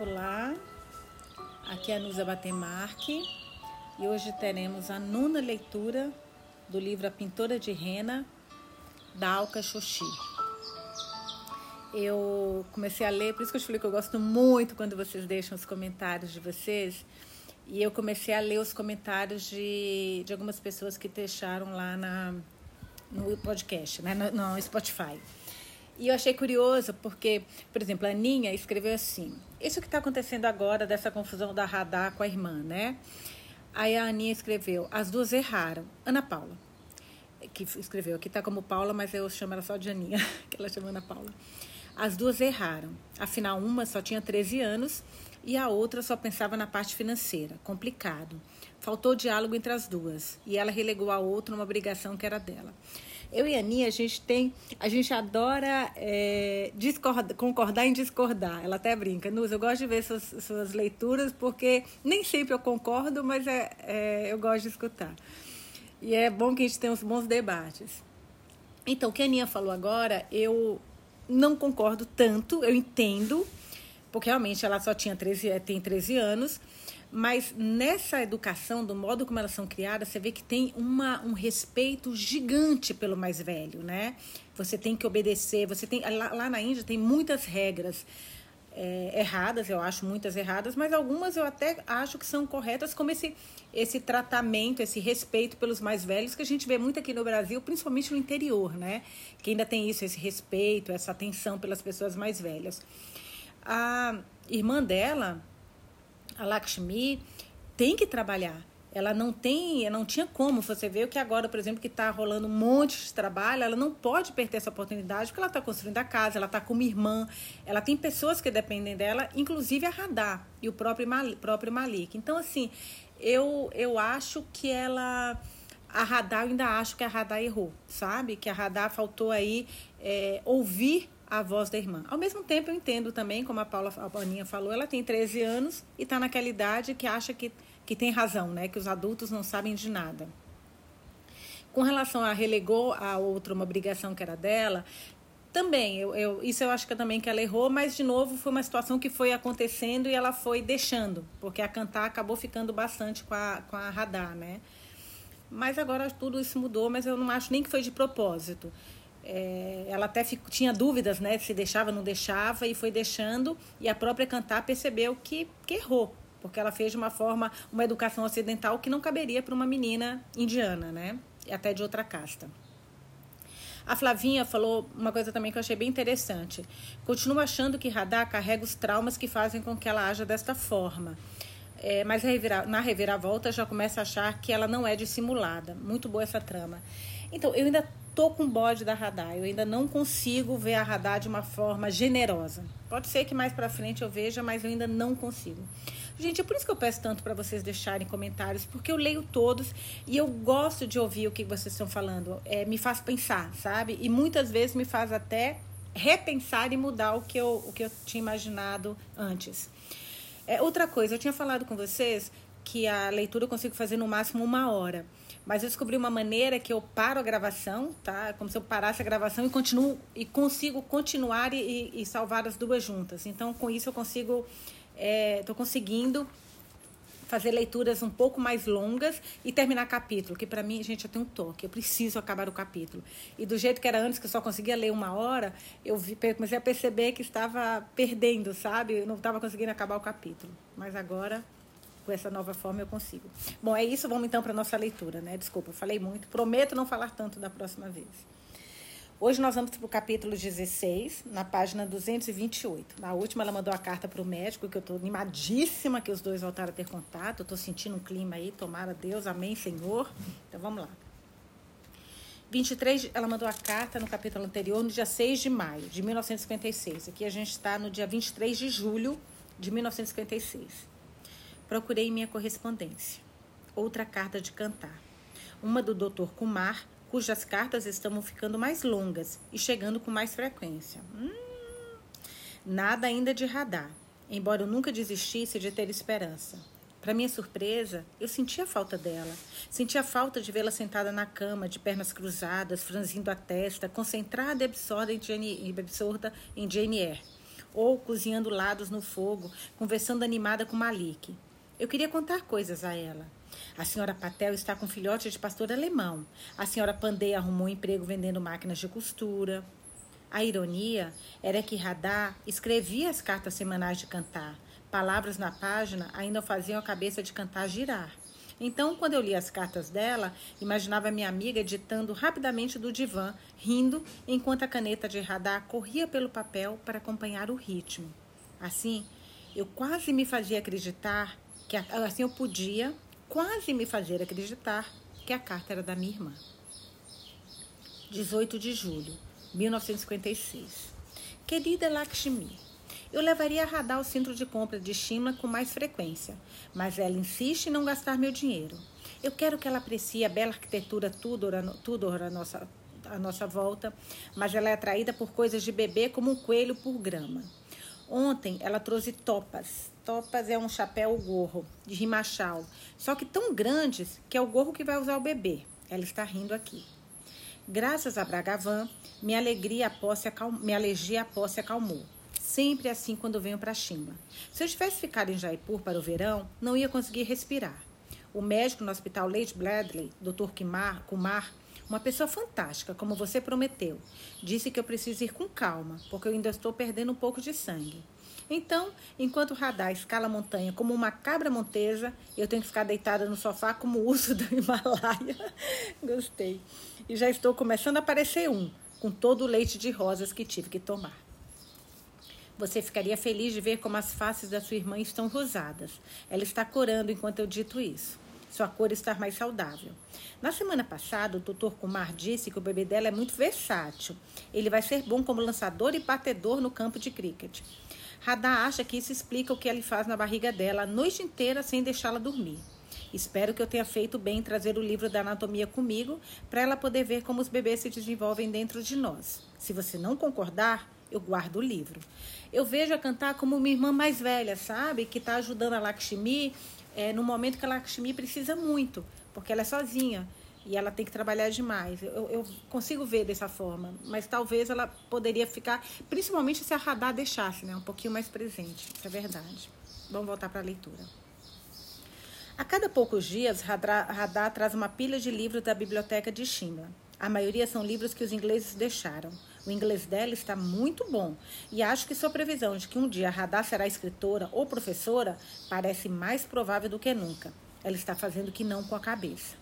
Olá, aqui é a Nusa Batemarque e hoje teremos a nona leitura do livro A Pintora de Rena, da Alka Xoxi. Eu comecei a ler, por isso que eu te falei que eu gosto muito quando vocês deixam os comentários de vocês. E eu comecei a ler os comentários de, de algumas pessoas que deixaram lá na, no podcast, né, no, no Spotify. E eu achei curioso porque, por exemplo, a Aninha escreveu assim: Isso que está acontecendo agora, dessa confusão da radar com a irmã, né? Aí a Aninha escreveu: As duas erraram. Ana Paula, que escreveu, aqui está como Paula, mas eu chamo ela só de Aninha, que ela chama Ana Paula. As duas erraram. Afinal, uma só tinha 13 anos e a outra só pensava na parte financeira. Complicado. Faltou diálogo entre as duas e ela relegou a outra numa obrigação que era dela. Eu e a Aninha, a gente tem, a gente adora é, discordar, concordar em discordar. Ela até brinca, Nus, eu gosto de ver suas, suas leituras porque nem sempre eu concordo, mas é, é, eu gosto de escutar. E é bom que a gente tenha uns bons debates. Então, o que a Aninha falou agora, eu não concordo tanto, eu entendo, porque realmente ela só tinha 13, tem 13 anos, mas nessa educação, do modo como elas são criadas, você vê que tem uma, um respeito gigante pelo mais velho, né? Você tem que obedecer, você tem lá, lá na Índia tem muitas regras é, erradas, eu acho muitas erradas, mas algumas eu até acho que são corretas, como esse, esse tratamento, esse respeito pelos mais velhos que a gente vê muito aqui no Brasil, principalmente no interior, né? Que ainda tem isso, esse respeito, essa atenção pelas pessoas mais velhas. A irmã dela, a Lakshmi tem que trabalhar. Ela não tem, não tinha como. Você vê que agora, por exemplo, que está rolando um monte de trabalho, ela não pode perder essa oportunidade porque ela está construindo a casa, ela está com uma irmã, ela tem pessoas que dependem dela, inclusive a Radar e o próprio próprio Malik. Então, assim, eu, eu acho que ela a Radar, eu ainda acho que a Radar errou, sabe? Que a Radar faltou aí é, ouvir a voz da irmã. Ao mesmo tempo, eu entendo também, como a Paula a falou, ela tem 13 anos e está naquela idade que acha que, que tem razão, né? Que os adultos não sabem de nada. Com relação a relegou a outra uma obrigação que era dela, também, eu, eu, isso eu acho que também que ela errou, mas de novo foi uma situação que foi acontecendo e ela foi deixando, porque a cantar acabou ficando bastante com a, com a radar, né? Mas agora tudo isso mudou, mas eu não acho nem que foi de propósito. É, ela até fico, tinha dúvidas, né? Se deixava não deixava, e foi deixando. E a própria Cantar percebeu que, que errou, porque ela fez de uma forma, uma educação ocidental que não caberia para uma menina indiana, né? E até de outra casta. A Flavinha falou uma coisa também que eu achei bem interessante. Continuo achando que Radar carrega os traumas que fazem com que ela haja desta forma. É, mas na reviravolta já começa a achar que ela não é dissimulada. Muito boa essa trama. Então, eu ainda tô com bode da Radar. Eu ainda não consigo ver a Radar de uma forma generosa. Pode ser que mais para frente eu veja, mas eu ainda não consigo. Gente, é por isso que eu peço tanto para vocês deixarem comentários, porque eu leio todos e eu gosto de ouvir o que vocês estão falando. É, me faz pensar, sabe? E muitas vezes me faz até repensar e mudar o que eu, o que eu tinha imaginado antes. É, outra coisa, eu tinha falado com vocês que a leitura eu consigo fazer no máximo uma hora. Mas eu descobri uma maneira que eu paro a gravação, tá? Como se eu parasse a gravação e continuo e consigo continuar e, e salvar as duas juntas. Então, com isso eu consigo, estou é, conseguindo fazer leituras um pouco mais longas e terminar capítulo, que para mim, gente, eu tenho um toque, eu preciso acabar o capítulo. E do jeito que era antes, que eu só conseguia ler uma hora, eu vi, comecei a perceber que estava perdendo, sabe? Eu não estava conseguindo acabar o capítulo. Mas agora com essa nova forma eu consigo. Bom, é isso, vamos então para nossa leitura, né? Desculpa, falei muito, prometo não falar tanto da próxima vez. Hoje nós vamos para o capítulo 16, na página 228. Na última, ela mandou a carta para o médico, que eu estou animadíssima que os dois voltaram a ter contato. Eu estou sentindo um clima aí, tomara Deus, amém, Senhor. Então vamos lá. 23, ela mandou a carta no capítulo anterior, no dia 6 de maio de 1956. Aqui a gente está no dia 23 de julho de 1956. Procurei minha correspondência. Outra carta de cantar. Uma do Dr. Kumar, cujas cartas estão ficando mais longas e chegando com mais frequência. Hum, nada ainda de radar, embora eu nunca desistisse de ter esperança. Para minha surpresa, eu sentia falta dela. Sentia falta de vê-la sentada na cama, de pernas cruzadas, franzindo a testa, concentrada e absorta em Jane, absorta em Jane Eyre ou cozinhando lados no fogo, conversando animada com Malik. Eu queria contar coisas a ela. A senhora Patel está com filhote de pastor alemão. A senhora Pandey arrumou um emprego vendendo máquinas de costura. A ironia era que Radar escrevia as cartas semanais de cantar. Palavras na página ainda faziam a cabeça de cantar girar. Então, quando eu li as cartas dela, imaginava minha amiga editando rapidamente do divã, rindo, enquanto a caneta de radar corria pelo papel para acompanhar o ritmo. Assim, eu quase me fazia acreditar que assim eu podia quase me fazer acreditar que a carta era da minha irmã. 18 de julho 1956. Querida Lakshmi, eu levaria a Radha ao centro de compra de Shimla com mais frequência, mas ela insiste em não gastar meu dinheiro. Eu quero que ela aprecie a bela arquitetura Tudor, Tudor nossa, à nossa volta, mas ela é atraída por coisas de bebê como um coelho por grama. Ontem ela trouxe topas. Topas é um chapéu gorro de rimachal, só que tão grandes que é o gorro que vai usar o bebê. Ela está rindo aqui. Graças a Bragavan, minha alegria a posse acalmou, minha alergia à posse acalmou. Sempre assim quando venho para Chimba. Se eu tivesse ficado em Jaipur para o verão, não ia conseguir respirar. O médico no hospital Lady Bradley, Dr. Kumar, Kumar, uma pessoa fantástica, como você prometeu, disse que eu preciso ir com calma, porque eu ainda estou perdendo um pouco de sangue. Então, enquanto o radar escala a montanha como uma cabra montesa, eu tenho que ficar deitada no sofá como o urso do Himalaia. Gostei. E já estou começando a aparecer um, com todo o leite de rosas que tive que tomar. Você ficaria feliz de ver como as faces da sua irmã estão rosadas. Ela está corando enquanto eu dito isso. Sua cor está mais saudável. Na semana passada, o doutor Kumar disse que o bebê dela é muito versátil. Ele vai ser bom como lançador e batedor no campo de cricket. Radar acha que isso explica o que ele faz na barriga dela a noite inteira sem deixá-la dormir. Espero que eu tenha feito bem em trazer o livro da anatomia comigo para ela poder ver como os bebês se desenvolvem dentro de nós. Se você não concordar, eu guardo o livro. Eu vejo a cantar como uma irmã mais velha, sabe? Que está ajudando a Lakshmi é, no momento que a Lakshmi precisa muito, porque ela é sozinha e ela tem que trabalhar demais. Eu, eu, consigo ver dessa forma, mas talvez ela poderia ficar, principalmente se a Radar deixasse, né, um pouquinho mais presente. Isso é verdade. Vamos voltar para a leitura. A cada poucos dias, Radar, traz uma pilha de livros da biblioteca de Shimla. A maioria são livros que os ingleses deixaram. O inglês dela está muito bom e acho que sua previsão de que um dia Radar será escritora ou professora parece mais provável do que nunca. Ela está fazendo que não com a cabeça.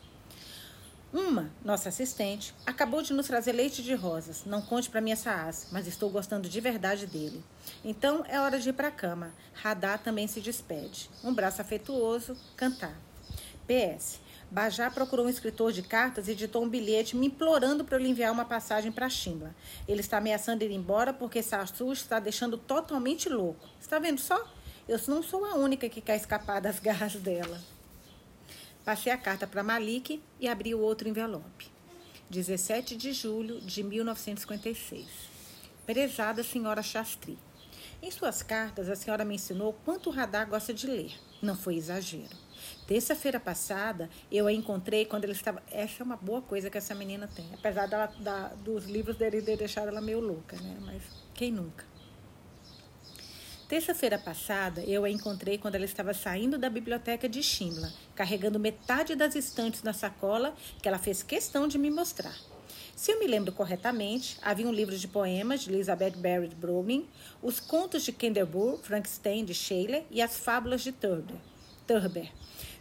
Uma, nossa assistente, acabou de nos trazer leite de rosas. Não conte para minha Saas, mas estou gostando de verdade dele. Então é hora de ir para a cama. Radá também se despede. Um braço afetuoso, cantar. PS. Bajá procurou um escritor de cartas e editou um bilhete me implorando para eu lhe enviar uma passagem para Shimla. Ele está ameaçando ir embora porque Sarsu está deixando totalmente louco. Está vendo só? Eu não sou a única que quer escapar das garras dela. Passei a carta para Malik e abri o outro envelope. 17 de julho de 1956. Prezada senhora Shastri. Em suas cartas, a senhora mencionou quanto o radar gosta de ler. Não foi exagero. Terça-feira passada, eu a encontrei quando ele estava. Essa é uma boa coisa que essa menina tem. Apesar dela, da, dos livros dele ter deixado ela meio louca, né? Mas quem nunca? Terça-feira passada, eu a encontrei quando ela estava saindo da biblioteca de Shimla, carregando metade das estantes na sacola que ela fez questão de me mostrar. Se eu me lembro corretamente, havia um livro de poemas de Elizabeth Barrett Browning, os contos de Kenderburg, Frankenstein de Shelley e as fábulas de Turber. Turber.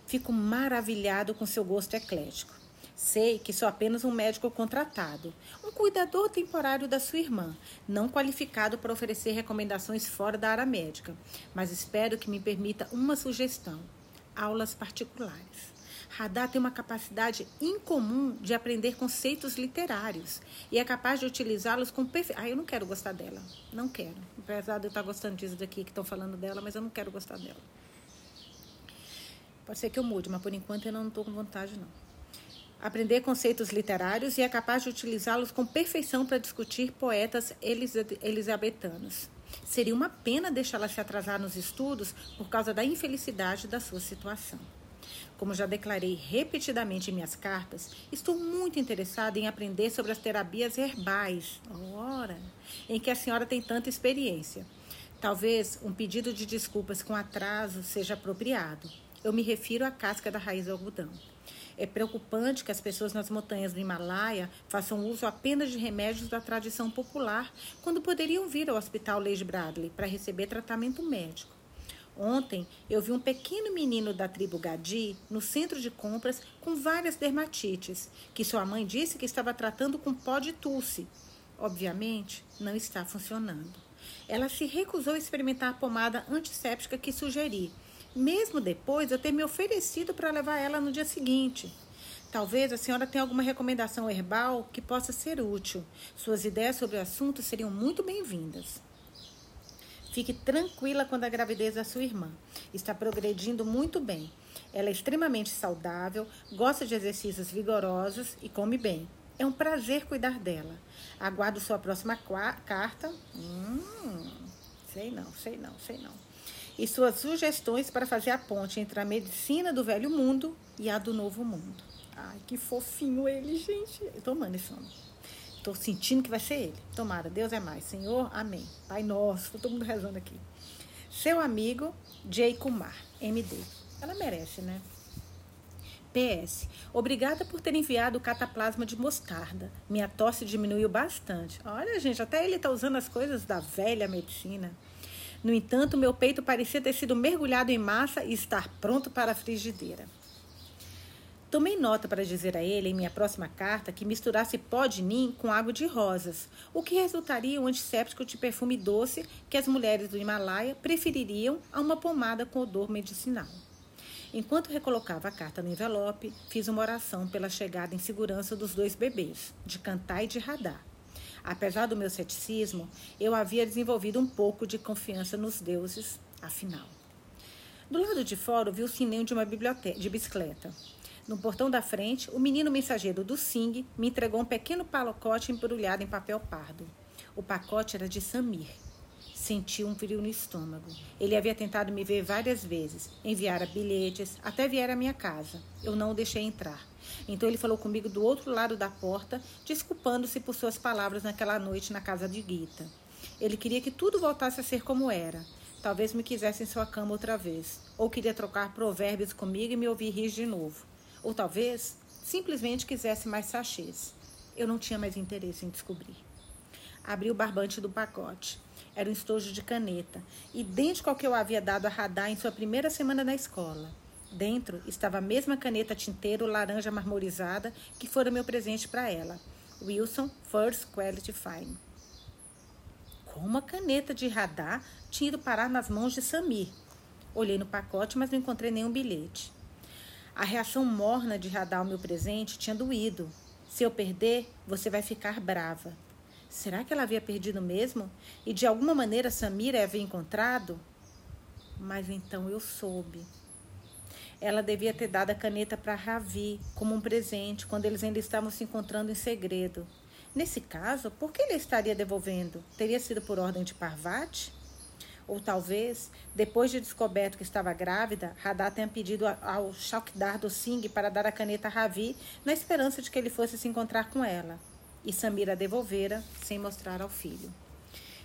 Fico maravilhado com seu gosto eclético. Sei que sou apenas um médico contratado, cuidador temporário da sua irmã, não qualificado para oferecer recomendações fora da área médica, mas espero que me permita uma sugestão: aulas particulares. Radar tem uma capacidade incomum de aprender conceitos literários e é capaz de utilizá-los com perfeição. Ah, eu não quero gostar dela. Não quero. Apesar de eu estar gostando disso daqui que estão falando dela, mas eu não quero gostar dela. Pode ser que eu mude, mas por enquanto eu não estou com vontade, não aprender conceitos literários e é capaz de utilizá-los com perfeição para discutir poetas elisabetanos. Seria uma pena deixá-la se atrasar nos estudos por causa da infelicidade da sua situação. Como já declarei repetidamente em minhas cartas, estou muito interessada em aprender sobre as terapias herbais, ora, em que a senhora tem tanta experiência. Talvez um pedido de desculpas com atraso seja apropriado. Eu me refiro à casca da raiz do algodão. É preocupante que as pessoas nas montanhas do Himalaia façam uso apenas de remédios da tradição popular, quando poderiam vir ao Hospital Lady Bradley para receber tratamento médico. Ontem eu vi um pequeno menino da tribo Gadi no centro de compras com várias dermatites, que sua mãe disse que estava tratando com pó de tulse. Obviamente, não está funcionando. Ela se recusou a experimentar a pomada antisséptica que sugeri, mesmo depois eu ter me oferecido para levar ela no dia seguinte. Talvez a senhora tenha alguma recomendação herbal que possa ser útil. Suas ideias sobre o assunto seriam muito bem-vindas. Fique tranquila quando a gravidez da sua irmã. Está progredindo muito bem. Ela é extremamente saudável, gosta de exercícios vigorosos e come bem. É um prazer cuidar dela. Aguardo sua próxima carta. Hum, sei não, sei não, sei não e suas sugestões para fazer a ponte entre a medicina do velho mundo e a do novo mundo. Ai, que fofinho ele, gente. Eu tô amando esse homem. Tô sentindo que vai ser ele. Tomara, Deus é mais. Senhor, amém. Pai nosso, todo mundo rezando aqui. Seu amigo, Jay Kumar, MD. Ela merece, né? PS. Obrigada por ter enviado o cataplasma de mostarda. Minha tosse diminuiu bastante. Olha, gente, até ele tá usando as coisas da velha medicina. No entanto, meu peito parecia ter sido mergulhado em massa e estar pronto para a frigideira. Tomei nota para dizer a ele, em minha próxima carta, que misturasse pó de nim com água de rosas, o que resultaria um antisséptico de perfume doce que as mulheres do Himalaia prefeririam a uma pomada com odor medicinal. Enquanto recolocava a carta no envelope, fiz uma oração pela chegada em segurança dos dois bebês, de Cantar e de Radar. Apesar do meu ceticismo, eu havia desenvolvido um pouco de confiança nos deuses, afinal. Do lado de fora, vi o sininho de uma biblioteca de bicicleta. No portão da frente, o menino mensageiro do Sing me entregou um pequeno pacote embrulhado em papel pardo. O pacote era de Samir. Senti um frio no estômago. Ele havia tentado me ver várias vezes, enviara bilhetes, até vier à minha casa. Eu não o deixei entrar. Então ele falou comigo do outro lado da porta, desculpando-se por suas palavras naquela noite na casa de Gita. Ele queria que tudo voltasse a ser como era. Talvez me quisesse em sua cama outra vez. Ou queria trocar provérbios comigo e me ouvir rir de novo. Ou talvez simplesmente quisesse mais sachês. Eu não tinha mais interesse em descobrir. Abri o barbante do pacote. Era um estojo de caneta, idêntico ao que eu havia dado a Radar em sua primeira semana na escola. Dentro estava a mesma caneta tinteiro laranja marmorizada que fora meu presente para ela. Wilson First Quality Fine. Como a caneta de radar tinha ido parar nas mãos de Samir. Olhei no pacote, mas não encontrei nenhum bilhete. A reação morna de radar ao meu presente tinha doído. Se eu perder, você vai ficar brava. Será que ela havia perdido mesmo? E de alguma maneira Samira havia encontrado? Mas então eu soube. Ela devia ter dado a caneta para Ravi como um presente quando eles ainda estavam se encontrando em segredo. Nesse caso, por que ele estaria devolvendo? Teria sido por ordem de Parvati? Ou talvez, depois de descoberto que estava grávida, Radha tenha pedido ao Shakdar do Singh para dar a caneta a Ravi na esperança de que ele fosse se encontrar com ela. E Samira devolvera sem mostrar ao filho.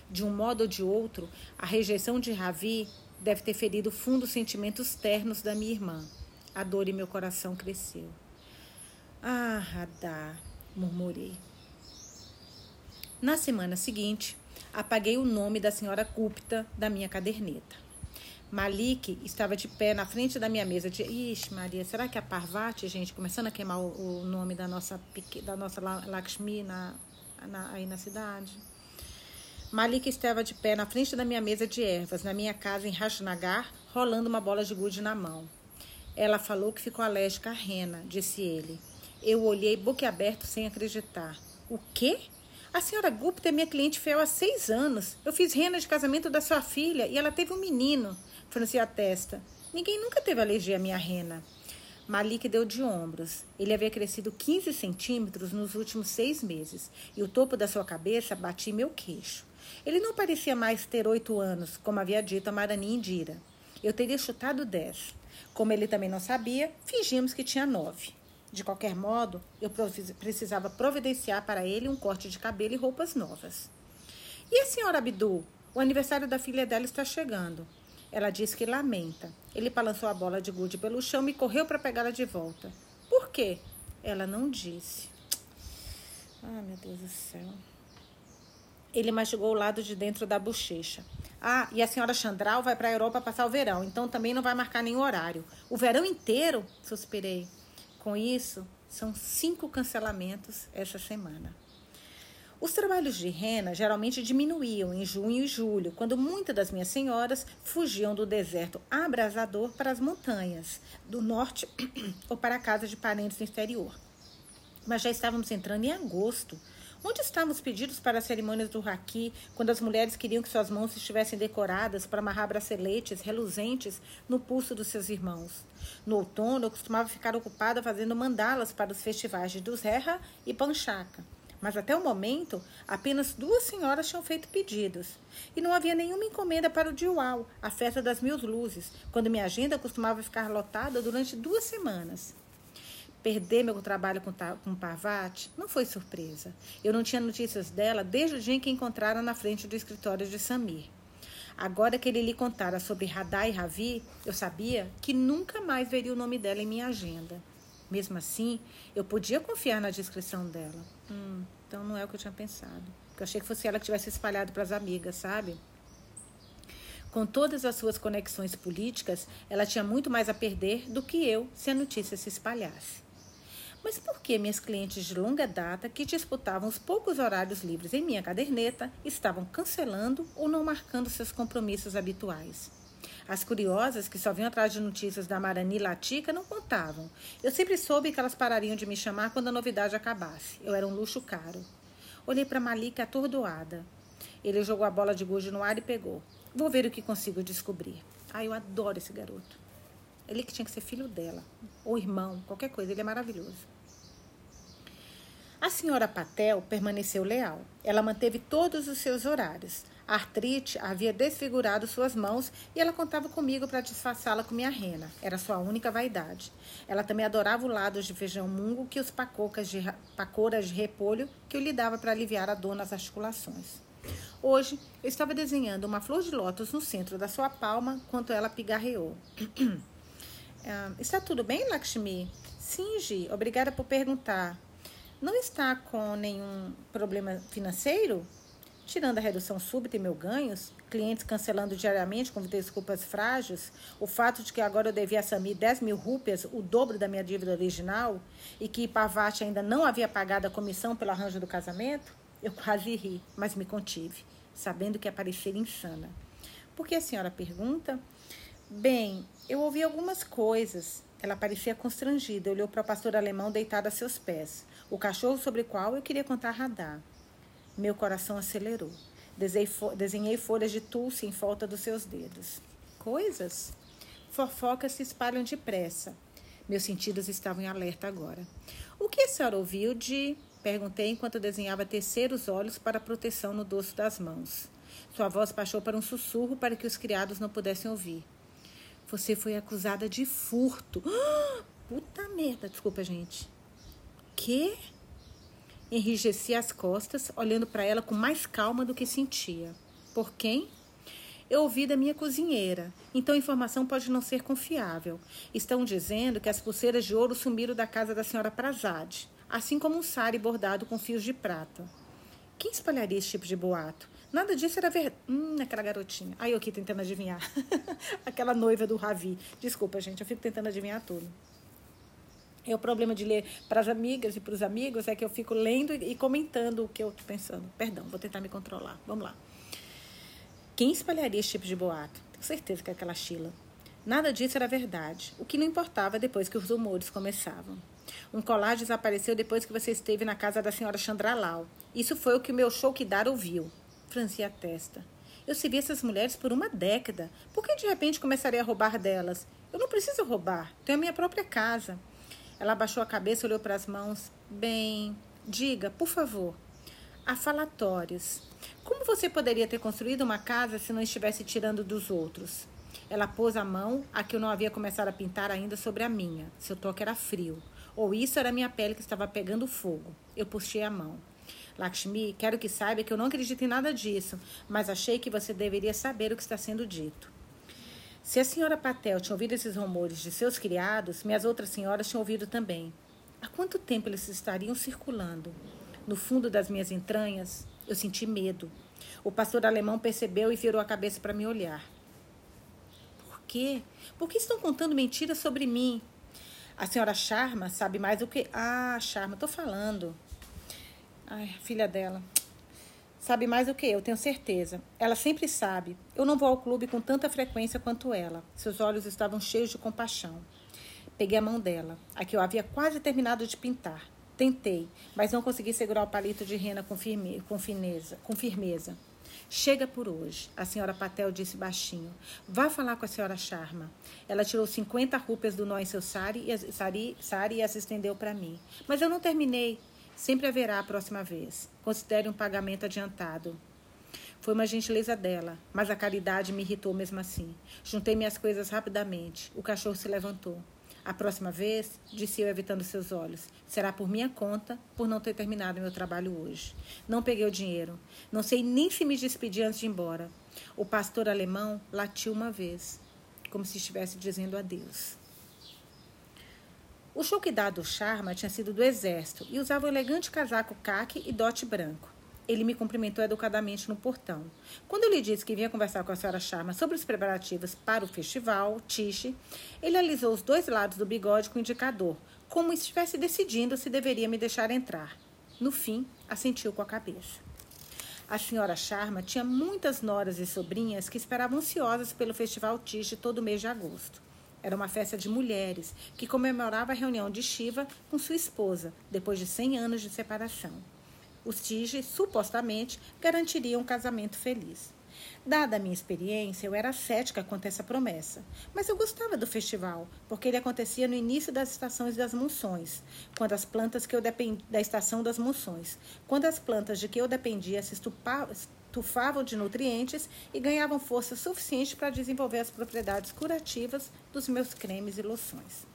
De um modo ou de outro, a rejeição de Ravi deve ter ferido fundos sentimentos ternos da minha irmã. A dor em meu coração cresceu. Ah, Radá, murmurei. Na semana seguinte, apaguei o nome da senhora Gupta da minha caderneta. Malik estava de pé na frente da minha mesa. De... Ixi, Maria, será que a Parvati, gente, começando a queimar o, o nome da nossa, da nossa Lakshmi na, na, aí na cidade? Malika estava de pé na frente da minha mesa de ervas, na minha casa em Rajnagar, rolando uma bola de gude na mão. Ela falou que ficou alérgica à rena, disse ele. Eu olhei boquiaberto sem acreditar. O quê? A senhora Gupta é minha cliente fiel há seis anos. Eu fiz rena de casamento da sua filha e ela teve um menino. Franci a testa. Ninguém nunca teve alergia à minha rena. Malik deu de ombros. Ele havia crescido 15 centímetros nos últimos seis meses e o topo da sua cabeça batia meu queixo. Ele não parecia mais ter oito anos, como havia dito a Marani Indira. Eu teria chutado dez. Como ele também não sabia, fingimos que tinha nove. De qualquer modo, eu precisava providenciar para ele um corte de cabelo e roupas novas. E a senhora Abdu? O aniversário da filha dela está chegando. Ela diz que lamenta. Ele balançou a bola de gude pelo chão e correu para pegá-la de volta. Por quê? Ela não disse. Ah, meu Deus do céu. Ele mastigou o lado de dentro da bochecha. Ah, e a senhora Chandral vai para a Europa passar o verão, então também não vai marcar nenhum horário. O verão inteiro? Suspirei. Com isso, são cinco cancelamentos essa semana. Os trabalhos de rena geralmente diminuíam em junho e julho, quando muitas das minhas senhoras fugiam do deserto abrasador para as montanhas do norte ou para a casa de parentes no exterior. Mas já estávamos entrando em agosto. Onde estavam os pedidos para as cerimônias do raqui, quando as mulheres queriam que suas mãos estivessem decoradas para amarrar braceletes reluzentes no pulso dos seus irmãos? No outono, eu costumava ficar ocupada fazendo mandalas para os festivais de Dusherra e Panchaca. Mas até o momento, apenas duas senhoras tinham feito pedidos. E não havia nenhuma encomenda para o Diwal, a festa das mil luzes, quando minha agenda costumava ficar lotada durante duas semanas. Perder meu trabalho com, com Parvati não foi surpresa. Eu não tinha notícias dela desde o dia em que encontrara na frente do escritório de Samir. Agora que ele lhe contara sobre Radha e Ravi, eu sabia que nunca mais veria o nome dela em minha agenda. Mesmo assim, eu podia confiar na descrição dela. Hum, então não é o que eu tinha pensado. Porque eu achei que fosse ela que tivesse espalhado para as amigas, sabe? Com todas as suas conexões políticas, ela tinha muito mais a perder do que eu se a notícia se espalhasse. Mas por que minhas clientes de longa data, que disputavam os poucos horários livres em minha caderneta, estavam cancelando ou não marcando seus compromissos habituais? As curiosas, que só vinham atrás de notícias da Marani Latica, não contavam. Eu sempre soube que elas parariam de me chamar quando a novidade acabasse. Eu era um luxo caro. Olhei para Malika atordoada. Ele jogou a bola de gude no ar e pegou. Vou ver o que consigo descobrir. Ah, eu adoro esse garoto. Ele que tinha que ser filho dela, ou irmão, qualquer coisa. Ele é maravilhoso. A senhora Patel permaneceu leal. Ela manteve todos os seus horários. A artrite havia desfigurado suas mãos e ela contava comigo para disfarçá-la com minha rena. Era sua única vaidade. Ela também adorava o lado de feijão mungo que os pacocas de, pacoras de repolho que eu lhe dava para aliviar a dor nas articulações. Hoje, eu estava desenhando uma flor de lótus no centro da sua palma, quando ela pigarreou. ah, está tudo bem, Lakshmi? Sim, Gi. Obrigada por perguntar. Não está com nenhum problema financeiro? Tirando a redução súbita em meus ganhos, clientes cancelando diariamente com desculpas frágeis, o fato de que agora eu devia a Sami 10 mil rúpias, o dobro da minha dívida original, e que Pavati ainda não havia pagado a comissão pelo arranjo do casamento, eu quase ri, mas me contive, sabendo que ia parecer insana. Por que a senhora pergunta? Bem, eu ouvi algumas coisas. Ela parecia constrangida, olhou para o pastor alemão deitado a seus pés, o cachorro sobre o qual eu queria contar radar. Meu coração acelerou. Desenhei folhas de tulsi em volta dos seus dedos. Coisas? Fofocas se espalham depressa. Meus sentidos estavam em alerta agora. O que a senhora ouviu de. Perguntei enquanto desenhava terceiros olhos para proteção no dorso das mãos. Sua voz baixou para um sussurro para que os criados não pudessem ouvir. Você foi acusada de furto. puta merda, desculpa, gente. Que? Enrijeci as costas, olhando para ela com mais calma do que sentia. Por quem? Eu ouvi da minha cozinheira, então a informação pode não ser confiável. Estão dizendo que as pulseiras de ouro sumiram da casa da senhora Prazade, assim como um sari bordado com fios de prata. Quem espalharia esse tipo de boato? Nada disso era verdade. Hum, aquela garotinha. Aí eu aqui tentando adivinhar. aquela noiva do Ravi. Desculpa, gente, eu fico tentando adivinhar tudo. É o problema de ler para as amigas e para os amigos é que eu fico lendo e comentando o que eu estou pensando. Perdão, vou tentar me controlar. Vamos lá. Quem espalharia esse tipo de boato? Tenho certeza que é aquela Sheila. Nada disso era verdade. O que não importava depois que os rumores começavam. Um colar desapareceu depois que você esteve na casa da senhora Chandralau. Isso foi o que o meu show que dar ouviu. Franzi a testa. Eu servi essas mulheres por uma década. Por que de repente começaria a roubar delas? Eu não preciso roubar. Tenho a minha própria casa. Ela abaixou a cabeça, olhou para as mãos. Bem, diga, por favor. Há falatórios. Como você poderia ter construído uma casa se não estivesse tirando dos outros? Ela pôs a mão, a que eu não havia começado a pintar ainda, sobre a minha. Seu toque era frio. Ou isso era minha pele que estava pegando fogo. Eu puxei a mão. Lakshmi, quero que saiba que eu não acredito em nada disso, mas achei que você deveria saber o que está sendo dito. Se a senhora Patel tinha ouvido esses rumores de seus criados, minhas outras senhoras tinham ouvido também. Há quanto tempo eles estariam circulando? No fundo das minhas entranhas, eu senti medo. O pastor alemão percebeu e virou a cabeça para me olhar. Por quê? Por que estão contando mentiras sobre mim? A senhora Charma sabe mais do que. Ah, Charma, tô falando. Ai, filha dela. Sabe mais do que eu, tenho certeza. Ela sempre sabe. Eu não vou ao clube com tanta frequência quanto ela. Seus olhos estavam cheios de compaixão. Peguei a mão dela, a que eu havia quase terminado de pintar. Tentei, mas não consegui segurar o palito de rena com, firme, com, fineza, com firmeza. Chega por hoje, a senhora Patel disse baixinho. Vá falar com a senhora Charma. Ela tirou 50 rúpias do nó em seu sari e, sari, sari e as estendeu para mim. Mas eu não terminei. Sempre haverá a próxima vez. Considere um pagamento adiantado. Foi uma gentileza dela, mas a caridade me irritou mesmo assim. Juntei minhas coisas rapidamente. O cachorro se levantou. A próxima vez, disse eu, evitando seus olhos, será por minha conta, por não ter terminado meu trabalho hoje. Não peguei o dinheiro. Não sei nem se me despedi antes de ir embora. O pastor alemão latiu uma vez, como se estivesse dizendo adeus. O choquidado Charma tinha sido do exército e usava um elegante casaco caque e dote branco. Ele me cumprimentou educadamente no portão. Quando eu lhe disse que vinha conversar com a senhora Charma sobre os preparativos para o festival, Tiche, ele alisou os dois lados do bigode com o indicador, como estivesse decidindo se deveria me deixar entrar. No fim, assentiu com a cabeça. A senhora Charma tinha muitas noras e sobrinhas que esperavam ansiosas pelo festival Tiche todo mês de agosto. Era uma festa de mulheres que comemorava a reunião de Shiva com sua esposa, depois de 100 anos de separação. Os Tige, supostamente, garantiriam um casamento feliz. Dada a minha experiência, eu era cética quanto a essa promessa. Mas eu gostava do festival, porque ele acontecia no início das estações das monções, quando as plantas que eu dependia da estação das monções, quando as plantas de que eu dependia se estufavam de nutrientes e ganhavam força suficiente para desenvolver as propriedades curativas dos meus cremes e loções.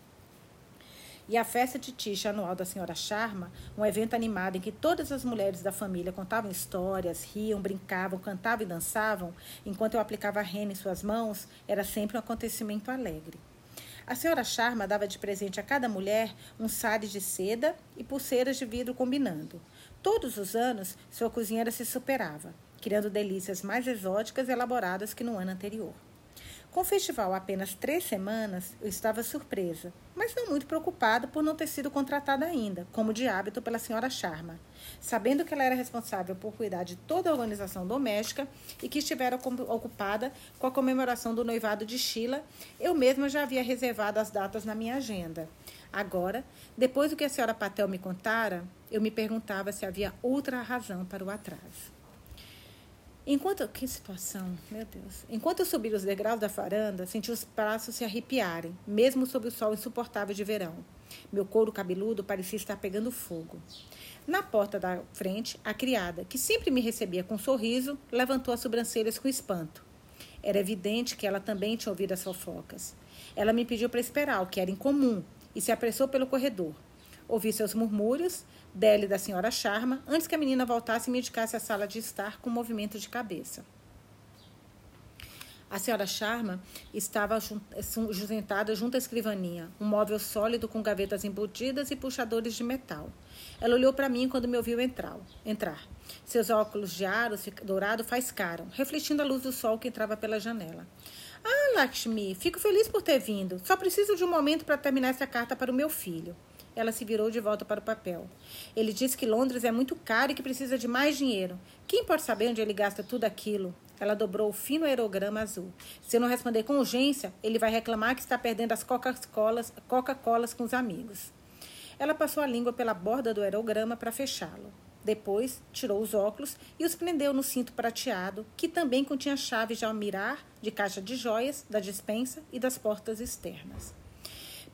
E a festa de Tisha anual da Senhora Charma, um evento animado em que todas as mulheres da família contavam histórias, riam, brincavam, cantavam e dançavam, enquanto eu aplicava a rena em suas mãos, era sempre um acontecimento alegre. A senhora Charma dava de presente a cada mulher um sari de seda e pulseiras de vidro combinando. Todos os anos, sua cozinheira se superava, criando delícias mais exóticas e elaboradas que no ano anterior. Com o festival apenas três semanas, eu estava surpresa, mas não muito preocupada por não ter sido contratada ainda, como de hábito pela senhora Charma. Sabendo que ela era responsável por cuidar de toda a organização doméstica e que estivera ocupada com a comemoração do noivado de Sheila, eu mesma já havia reservado as datas na minha agenda. Agora, depois do que a senhora Patel me contara, eu me perguntava se havia outra razão para o atraso. Enquanto. Que situação, meu Deus. Enquanto eu subia os degraus da varanda, senti os braços se arrepiarem, mesmo sob o sol insuportável de verão. Meu couro cabeludo parecia estar pegando fogo. Na porta da frente, a criada, que sempre me recebia com um sorriso, levantou as sobrancelhas com espanto. Era evidente que ela também tinha ouvido as fofocas. Ela me pediu para esperar, o que era incomum, e se apressou pelo corredor. Ouvi seus murmúrios, dela e da senhora Charma, antes que a menina voltasse e me indicasse a sala de estar com um movimento de cabeça. A senhora Charma estava sentada junto à escrivaninha, um móvel sólido com gavetas embutidas e puxadores de metal. Ela olhou para mim quando me ouviu entrar. entrar. Seus óculos de aro dourado faiscaram, refletindo a luz do sol que entrava pela janela. Ah, Lakshmi, fico feliz por ter vindo. Só preciso de um momento para terminar essa carta para o meu filho. Ela se virou de volta para o papel. Ele disse que Londres é muito caro e que precisa de mais dinheiro. Quem pode saber onde ele gasta tudo aquilo? Ela dobrou o fino aerograma azul. Se eu não responder com urgência, ele vai reclamar que está perdendo as Coca-Colas Coca com os amigos. Ela passou a língua pela borda do aerograma para fechá-lo. Depois, tirou os óculos e os prendeu no cinto prateado, que também continha chaves de almirar, de caixa de joias, da dispensa e das portas externas.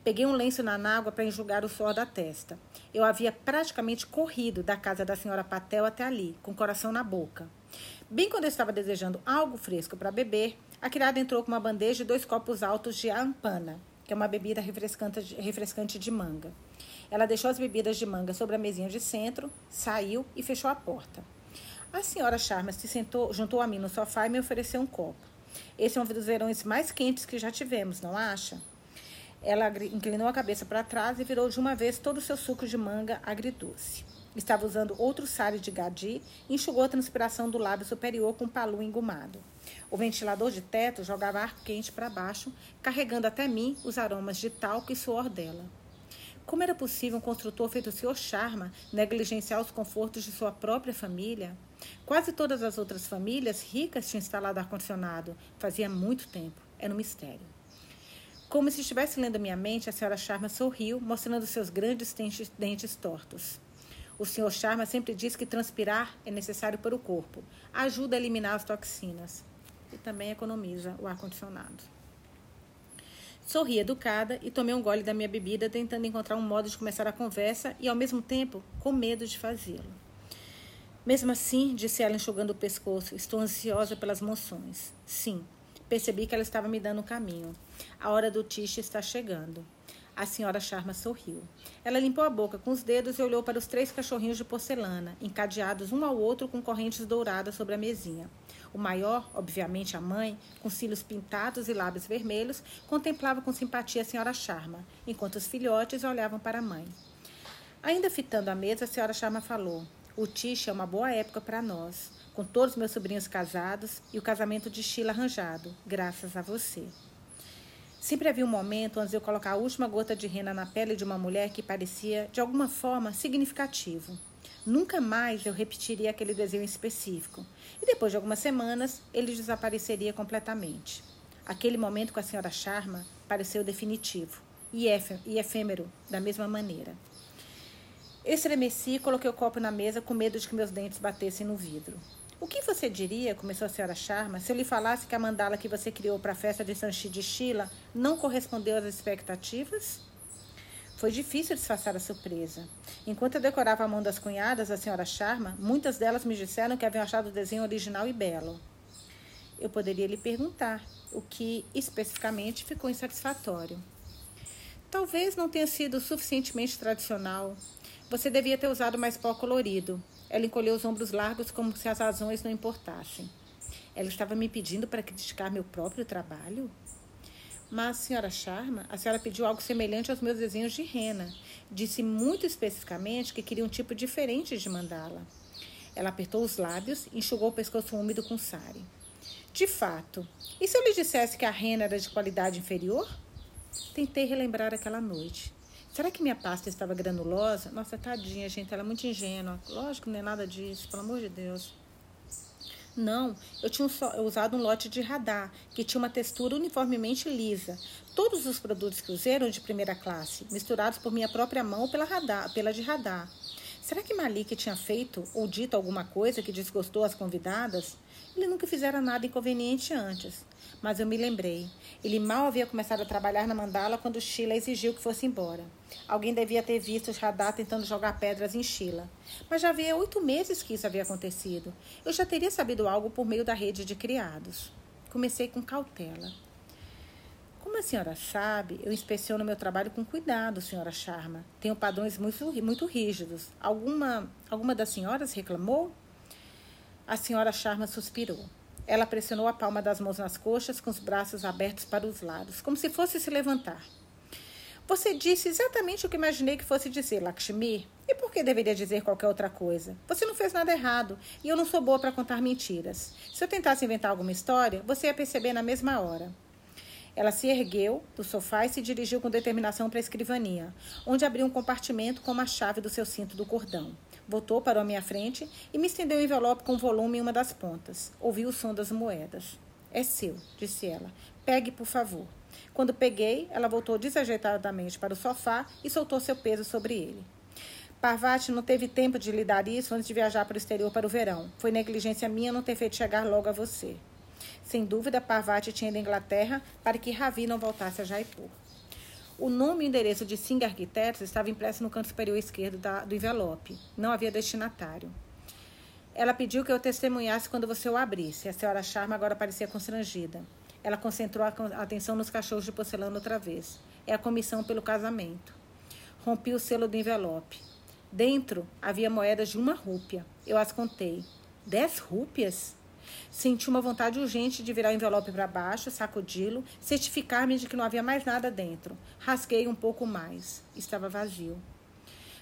Peguei um lenço na água para enxugar o suor da testa. Eu havia praticamente corrido da casa da senhora Patel até ali, com o coração na boca. Bem quando eu estava desejando algo fresco para beber, a criada entrou com uma bandeja e dois copos altos de ampana, que é uma bebida refrescante, de manga. Ela deixou as bebidas de manga sobre a mesinha de centro, saiu e fechou a porta. A senhora Charma se sentou, juntou a mim no sofá e me ofereceu um copo. Esse é um dos verões mais quentes que já tivemos, não acha? Ela inclinou a cabeça para trás e virou de uma vez todo o seu suco de manga agridoce. Estava usando outro sari de gadi e enxugou a transpiração do lábio superior com um palu engomado. O ventilador de teto jogava ar quente para baixo, carregando até mim os aromas de talco e suor dela. Como era possível um construtor feito o Sr. Charma negligenciar os confortos de sua própria família? Quase todas as outras famílias ricas tinham instalado ar-condicionado. Fazia muito tempo. Era um mistério. Como se estivesse lendo a minha mente, a senhora Charma sorriu, mostrando seus grandes dentes, tortos. O senhor Charma sempre diz que transpirar é necessário para o corpo. Ajuda a eliminar as toxinas. E também economiza o ar-condicionado. Sorri educada e tomei um gole da minha bebida, tentando encontrar um modo de começar a conversa e, ao mesmo tempo, com medo de fazê-lo. Mesmo assim, disse ela enxugando o pescoço, estou ansiosa pelas moções. Sim, percebi que ela estava me dando o caminho. A hora do tiche está chegando. A senhora Charma sorriu. Ela limpou a boca com os dedos e olhou para os três cachorrinhos de porcelana, encadeados um ao outro com correntes douradas sobre a mesinha. O maior, obviamente a mãe, com cílios pintados e lábios vermelhos, contemplava com simpatia a senhora Charma, enquanto os filhotes olhavam para a mãe. Ainda fitando a mesa, a senhora Charma falou: O Tiche é uma boa época para nós, com todos meus sobrinhos casados e o casamento de Sheila arranjado, graças a você. Sempre havia um momento antes de eu colocar a última gota de rena na pele de uma mulher que parecia, de alguma forma, significativo. Nunca mais eu repetiria aquele desenho específico. E depois de algumas semanas, ele desapareceria completamente. Aquele momento com a senhora Charma pareceu definitivo e efêmero da mesma maneira. Estremeci e coloquei o copo na mesa com medo de que meus dentes batessem no vidro. O que você diria, começou a senhora Charma, se eu lhe falasse que a mandala que você criou para a festa de Sanchi de Sheila não correspondeu às expectativas? Foi difícil disfarçar a surpresa. Enquanto eu decorava a mão das cunhadas, a senhora Charma, muitas delas me disseram que haviam achado o desenho original e belo. Eu poderia lhe perguntar o que especificamente ficou insatisfatório. Talvez não tenha sido suficientemente tradicional. Você devia ter usado mais pó colorido. Ela encolheu os ombros largos como se as razões não importassem. Ela estava me pedindo para criticar meu próprio trabalho? Mas, senhora Charma, a senhora pediu algo semelhante aos meus desenhos de rena. Disse muito especificamente que queria um tipo diferente de mandala. Ela apertou os lábios e enxugou o pescoço úmido com sari. De fato, e se eu lhe dissesse que a rena era de qualidade inferior? Tentei relembrar aquela noite. Será que minha pasta estava granulosa? Nossa, tadinha, gente, ela é muito ingênua. Lógico não é nada disso, pelo amor de Deus. Não, eu tinha usado um lote de radar, que tinha uma textura uniformemente lisa. Todos os produtos que usei eram de primeira classe, misturados por minha própria mão pela, radar, pela de radar. Será que Malik tinha feito ou dito alguma coisa que desgostou as convidadas? Ele nunca fizera nada inconveniente antes. Mas eu me lembrei. Ele mal havia começado a trabalhar na mandala quando Sheila exigiu que fosse embora. Alguém devia ter visto radar tentando jogar pedras em Sheila. Mas já havia oito meses que isso havia acontecido. Eu já teria sabido algo por meio da rede de criados. Comecei com cautela. Como a senhora sabe, eu inspeciono meu trabalho com cuidado, senhora Charma. Tenho padrões muito, muito rígidos. Alguma, alguma das senhoras reclamou? A senhora Charma suspirou. Ela pressionou a palma das mãos nas coxas, com os braços abertos para os lados, como se fosse se levantar. Você disse exatamente o que imaginei que fosse dizer, Lakshmi. E por que deveria dizer qualquer outra coisa? Você não fez nada errado e eu não sou boa para contar mentiras. Se eu tentasse inventar alguma história, você ia perceber na mesma hora. Ela se ergueu do sofá e se dirigiu com determinação para a escrivaninha, onde abriu um compartimento com uma chave do seu cinto do cordão. Voltou para a minha frente e me estendeu um envelope com volume em uma das pontas. Ouvi o som das moedas. É seu, disse ela. Pegue, por favor. Quando peguei, ela voltou desajeitadamente para o sofá e soltou seu peso sobre ele. Parvati não teve tempo de lhe dar isso antes de viajar para o exterior para o verão. Foi negligência minha não ter feito chegar logo a você. Sem dúvida, Parvati tinha ido à Inglaterra para que Ravi não voltasse a Jaipur. O nome e endereço de Singh Arquitetos estava impresso no canto superior esquerdo da, do envelope. Não havia destinatário. Ela pediu que eu testemunhasse quando você o abrisse. A senhora Charma agora parecia constrangida. Ela concentrou a atenção nos cachorros de porcelana outra vez. É a comissão pelo casamento. Rompi o selo do envelope. Dentro havia moedas de uma rúpia. Eu as contei. Dez rúpias? Senti uma vontade urgente de virar o envelope para baixo, sacudi-lo, certificar-me de que não havia mais nada dentro. Rasguei um pouco mais. Estava vazio.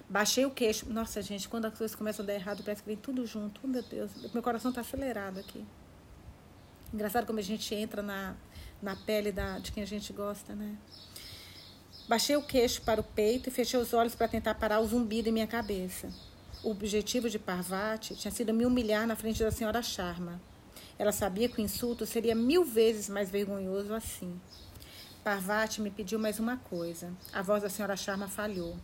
Baixei o queixo. Nossa, gente, quando as coisas começam a dar errado, parece que vem tudo junto. Oh, meu Deus, meu coração está acelerado aqui. Engraçado como a gente entra na, na pele da, de quem a gente gosta, né? Baixei o queixo para o peito e fechei os olhos para tentar parar o zumbido em minha cabeça. O objetivo de Parvati tinha sido me humilhar na frente da senhora Sharma. Ela sabia que o insulto seria mil vezes mais vergonhoso assim. Parvati me pediu mais uma coisa. A voz da senhora Sharma falhou.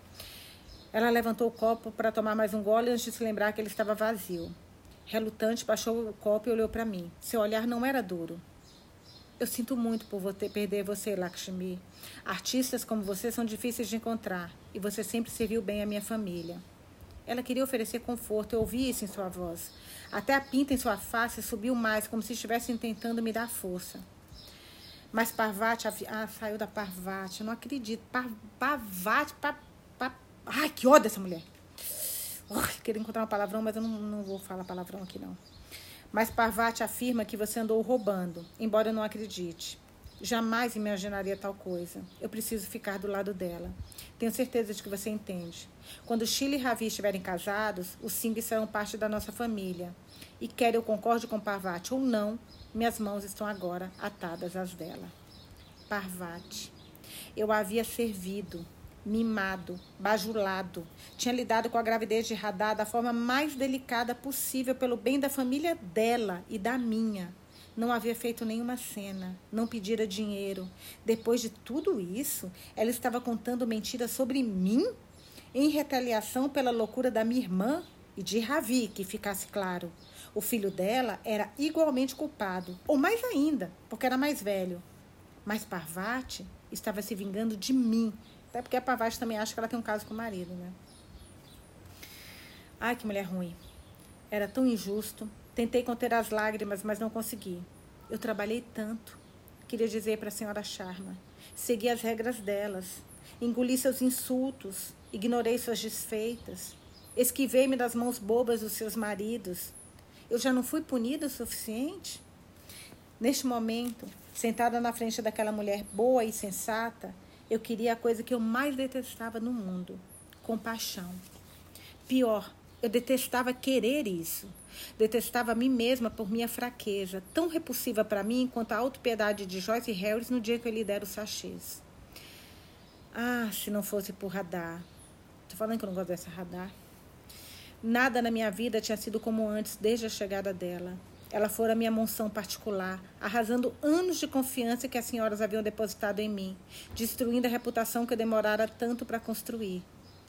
Ela levantou o copo para tomar mais um gole antes de se lembrar que ele estava vazio. Relutante, baixou o copo e olhou para mim. Seu olhar não era duro. Eu sinto muito por perder você, Lakshmi. Artistas como você são difíceis de encontrar e você sempre serviu bem à minha família. Ela queria oferecer conforto, eu ouvi isso em sua voz. Até a pinta em sua face subiu mais, como se estivessem tentando me dar força. Mas Parvati, ah, saiu da Parvati, eu não acredito. Par, Parvati, par, ai, que ódio dessa mulher. Oh, queria encontrar uma palavrão, mas eu não, não vou falar palavrão aqui, não. Mas Parvati afirma que você andou roubando, embora eu não acredite. Jamais imaginaria tal coisa. Eu preciso ficar do lado dela. Tenho certeza de que você entende. Quando Chile e Ravi estiverem casados, os Singh serão parte da nossa família. E quer eu concorde com Parvati ou não, minhas mãos estão agora atadas às dela. Parvati. Eu havia servido, mimado, bajulado. Tinha lidado com a gravidez de Radar da forma mais delicada possível pelo bem da família dela e da minha. Não havia feito nenhuma cena, não pedira dinheiro. Depois de tudo isso, ela estava contando mentiras sobre mim? Em retaliação pela loucura da minha irmã e de Ravi, que ficasse claro. O filho dela era igualmente culpado, ou mais ainda, porque era mais velho. Mas Parvati estava se vingando de mim, até porque a Parvati também acha que ela tem um caso com o marido, né? Ai, que mulher ruim. Era tão injusto, Tentei conter as lágrimas, mas não consegui. Eu trabalhei tanto. Queria dizer para a senhora Charma. Segui as regras delas. Engoli seus insultos. Ignorei suas desfeitas. Esquivei-me das mãos bobas dos seus maridos. Eu já não fui punida o suficiente? Neste momento, sentada na frente daquela mulher boa e sensata, eu queria a coisa que eu mais detestava no mundo: compaixão. Pior, eu detestava querer isso. Detestava a mim mesma por minha fraqueza, tão repulsiva para mim quanto a autopiedade de Joyce Harris no dia que eu lhe der os sachês. Ah, se não fosse por radar. Tô falando que eu não gosto dessa radar. Nada na minha vida tinha sido como antes desde a chegada dela. Ela fora minha monção particular, arrasando anos de confiança que as senhoras haviam depositado em mim, destruindo a reputação que eu demorara tanto para construir.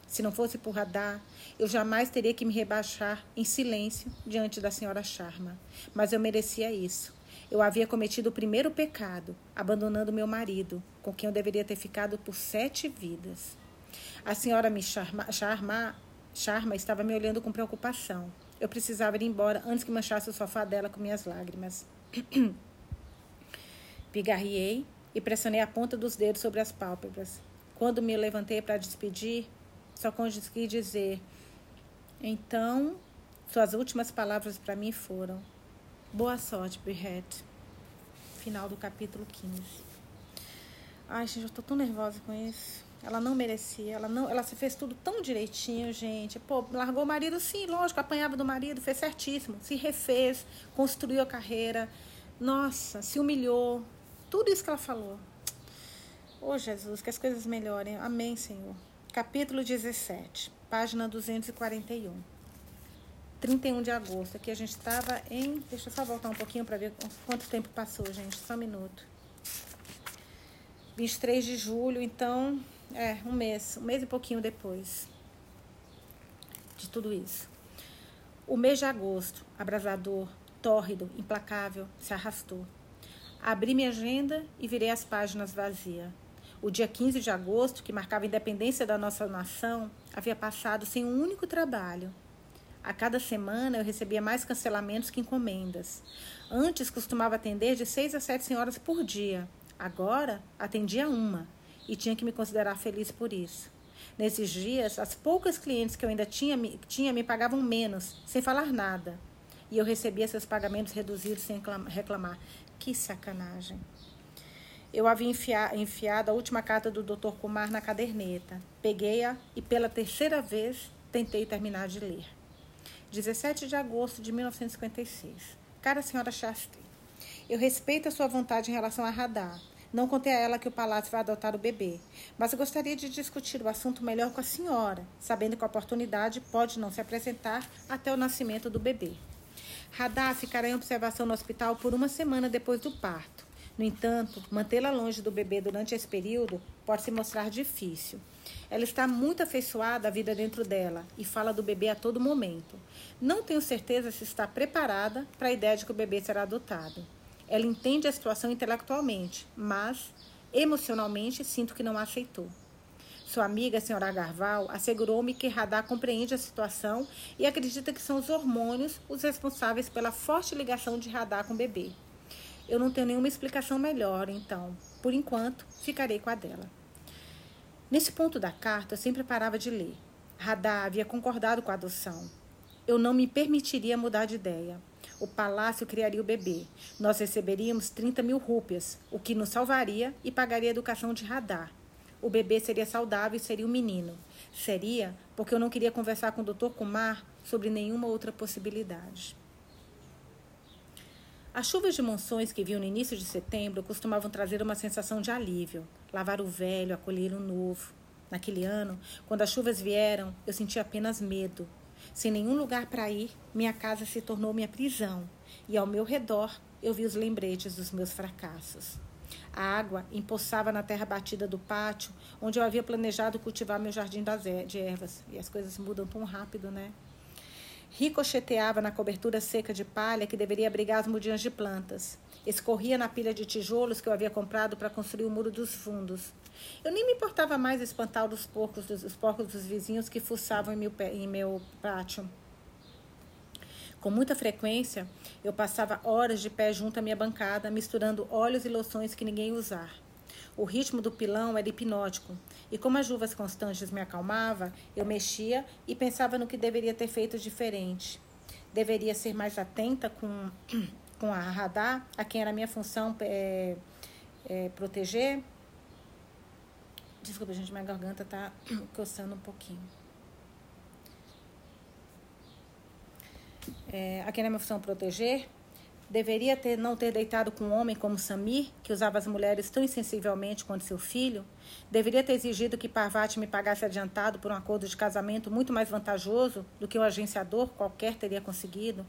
Se não fosse por radar, eu jamais teria que me rebaixar em silêncio diante da senhora Charma. Mas eu merecia isso. Eu havia cometido o primeiro pecado, abandonando meu marido, com quem eu deveria ter ficado por sete vidas. A senhora me charma, charma, charma estava me olhando com preocupação. Eu precisava ir embora antes que manchasse o sofá dela com minhas lágrimas. Pigarriei e pressionei a ponta dos dedos sobre as pálpebras. Quando me levantei para despedir, só consegui dizer. Então, suas últimas palavras para mim foram: Boa sorte, Brihet. Final do capítulo 15. Ai, gente, eu tô tão nervosa com isso. Ela não merecia, ela não, ela se fez tudo tão direitinho, gente. Pô, largou o marido, sim, lógico, apanhava do marido, fez certíssimo, se refez, construiu a carreira. Nossa, se humilhou. Tudo isso que ela falou. Ô, oh, Jesus, que as coisas melhorem. Amém, Senhor. Capítulo 17, página 241. 31 de agosto. Aqui a gente estava em. Deixa eu só voltar um pouquinho para ver quanto tempo passou, gente. Só um minuto. 23 de julho, então. É, um mês. Um mês e pouquinho depois de tudo isso. O mês de agosto, abrasador, tórrido, implacável, se arrastou. Abri minha agenda e virei as páginas vazias. O dia 15 de agosto, que marcava a independência da nossa nação, havia passado sem um único trabalho. A cada semana eu recebia mais cancelamentos que encomendas. Antes costumava atender de seis a sete senhoras por dia. Agora atendia uma e tinha que me considerar feliz por isso. Nesses dias, as poucas clientes que eu ainda tinha, tinha me pagavam menos, sem falar nada. E eu recebia seus pagamentos reduzidos sem reclamar. Que sacanagem. Eu havia enfiado a última carta do Dr. Kumar na caderneta. Peguei-a e, pela terceira vez, tentei terminar de ler. 17 de agosto de 1956. Cara senhora Shastri, eu respeito a sua vontade em relação a Radar. Não contei a ela que o palácio vai adotar o bebê, mas eu gostaria de discutir o assunto melhor com a senhora, sabendo que a oportunidade pode não se apresentar até o nascimento do bebê. Radar ficará em observação no hospital por uma semana depois do parto. No entanto, mantê-la longe do bebê durante esse período pode se mostrar difícil. Ela está muito afeiçoada à vida dentro dela e fala do bebê a todo momento. Não tenho certeza se está preparada para a ideia de que o bebê será adotado. Ela entende a situação intelectualmente, mas emocionalmente sinto que não a aceitou. Sua amiga, a senhora Garval, assegurou-me que Radar compreende a situação e acredita que são os hormônios os responsáveis pela forte ligação de Radar com o bebê. Eu não tenho nenhuma explicação melhor, então, por enquanto, ficarei com a dela. Nesse ponto da carta, eu sempre parava de ler. Radar havia concordado com a adoção. Eu não me permitiria mudar de ideia. O palácio criaria o bebê. Nós receberíamos 30 mil rúpias, o que nos salvaria e pagaria a educação de radar. O bebê seria saudável e seria um menino. Seria porque eu não queria conversar com o Dr. Kumar sobre nenhuma outra possibilidade. As chuvas de monções que viam no início de setembro costumavam trazer uma sensação de alívio, lavar o velho, acolher o novo. Naquele ano, quando as chuvas vieram, eu senti apenas medo. Sem nenhum lugar para ir, minha casa se tornou minha prisão, e ao meu redor eu vi os lembretes dos meus fracassos. A água empoçava na terra batida do pátio, onde eu havia planejado cultivar meu jardim de ervas. E as coisas mudam tão rápido, né? Ricocheteava na cobertura seca de palha que deveria abrigar as mudinhas de plantas. Escorria na pilha de tijolos que eu havia comprado para construir o muro dos fundos. Eu nem me importava mais espantar os porcos, os porcos dos vizinhos que fuçavam em meu, em meu pátio. Com muita frequência, eu passava horas de pé junto à minha bancada, misturando óleos e loções que ninguém usar. O ritmo do pilão era hipnótico, e como as chuvas constantes me acalmava, eu mexia e pensava no que deveria ter feito diferente. Deveria ser mais atenta com, com a radar, a quem era minha função é, é, proteger. Desculpa, gente, minha garganta tá coçando um pouquinho. é, a quem era minha função proteger, deveria ter não ter deitado com um homem como Samir, que usava as mulheres tão insensivelmente quanto seu filho, deveria ter exigido que Parvati me pagasse adiantado por um acordo de casamento muito mais vantajoso do que o um agenciador qualquer teria conseguido.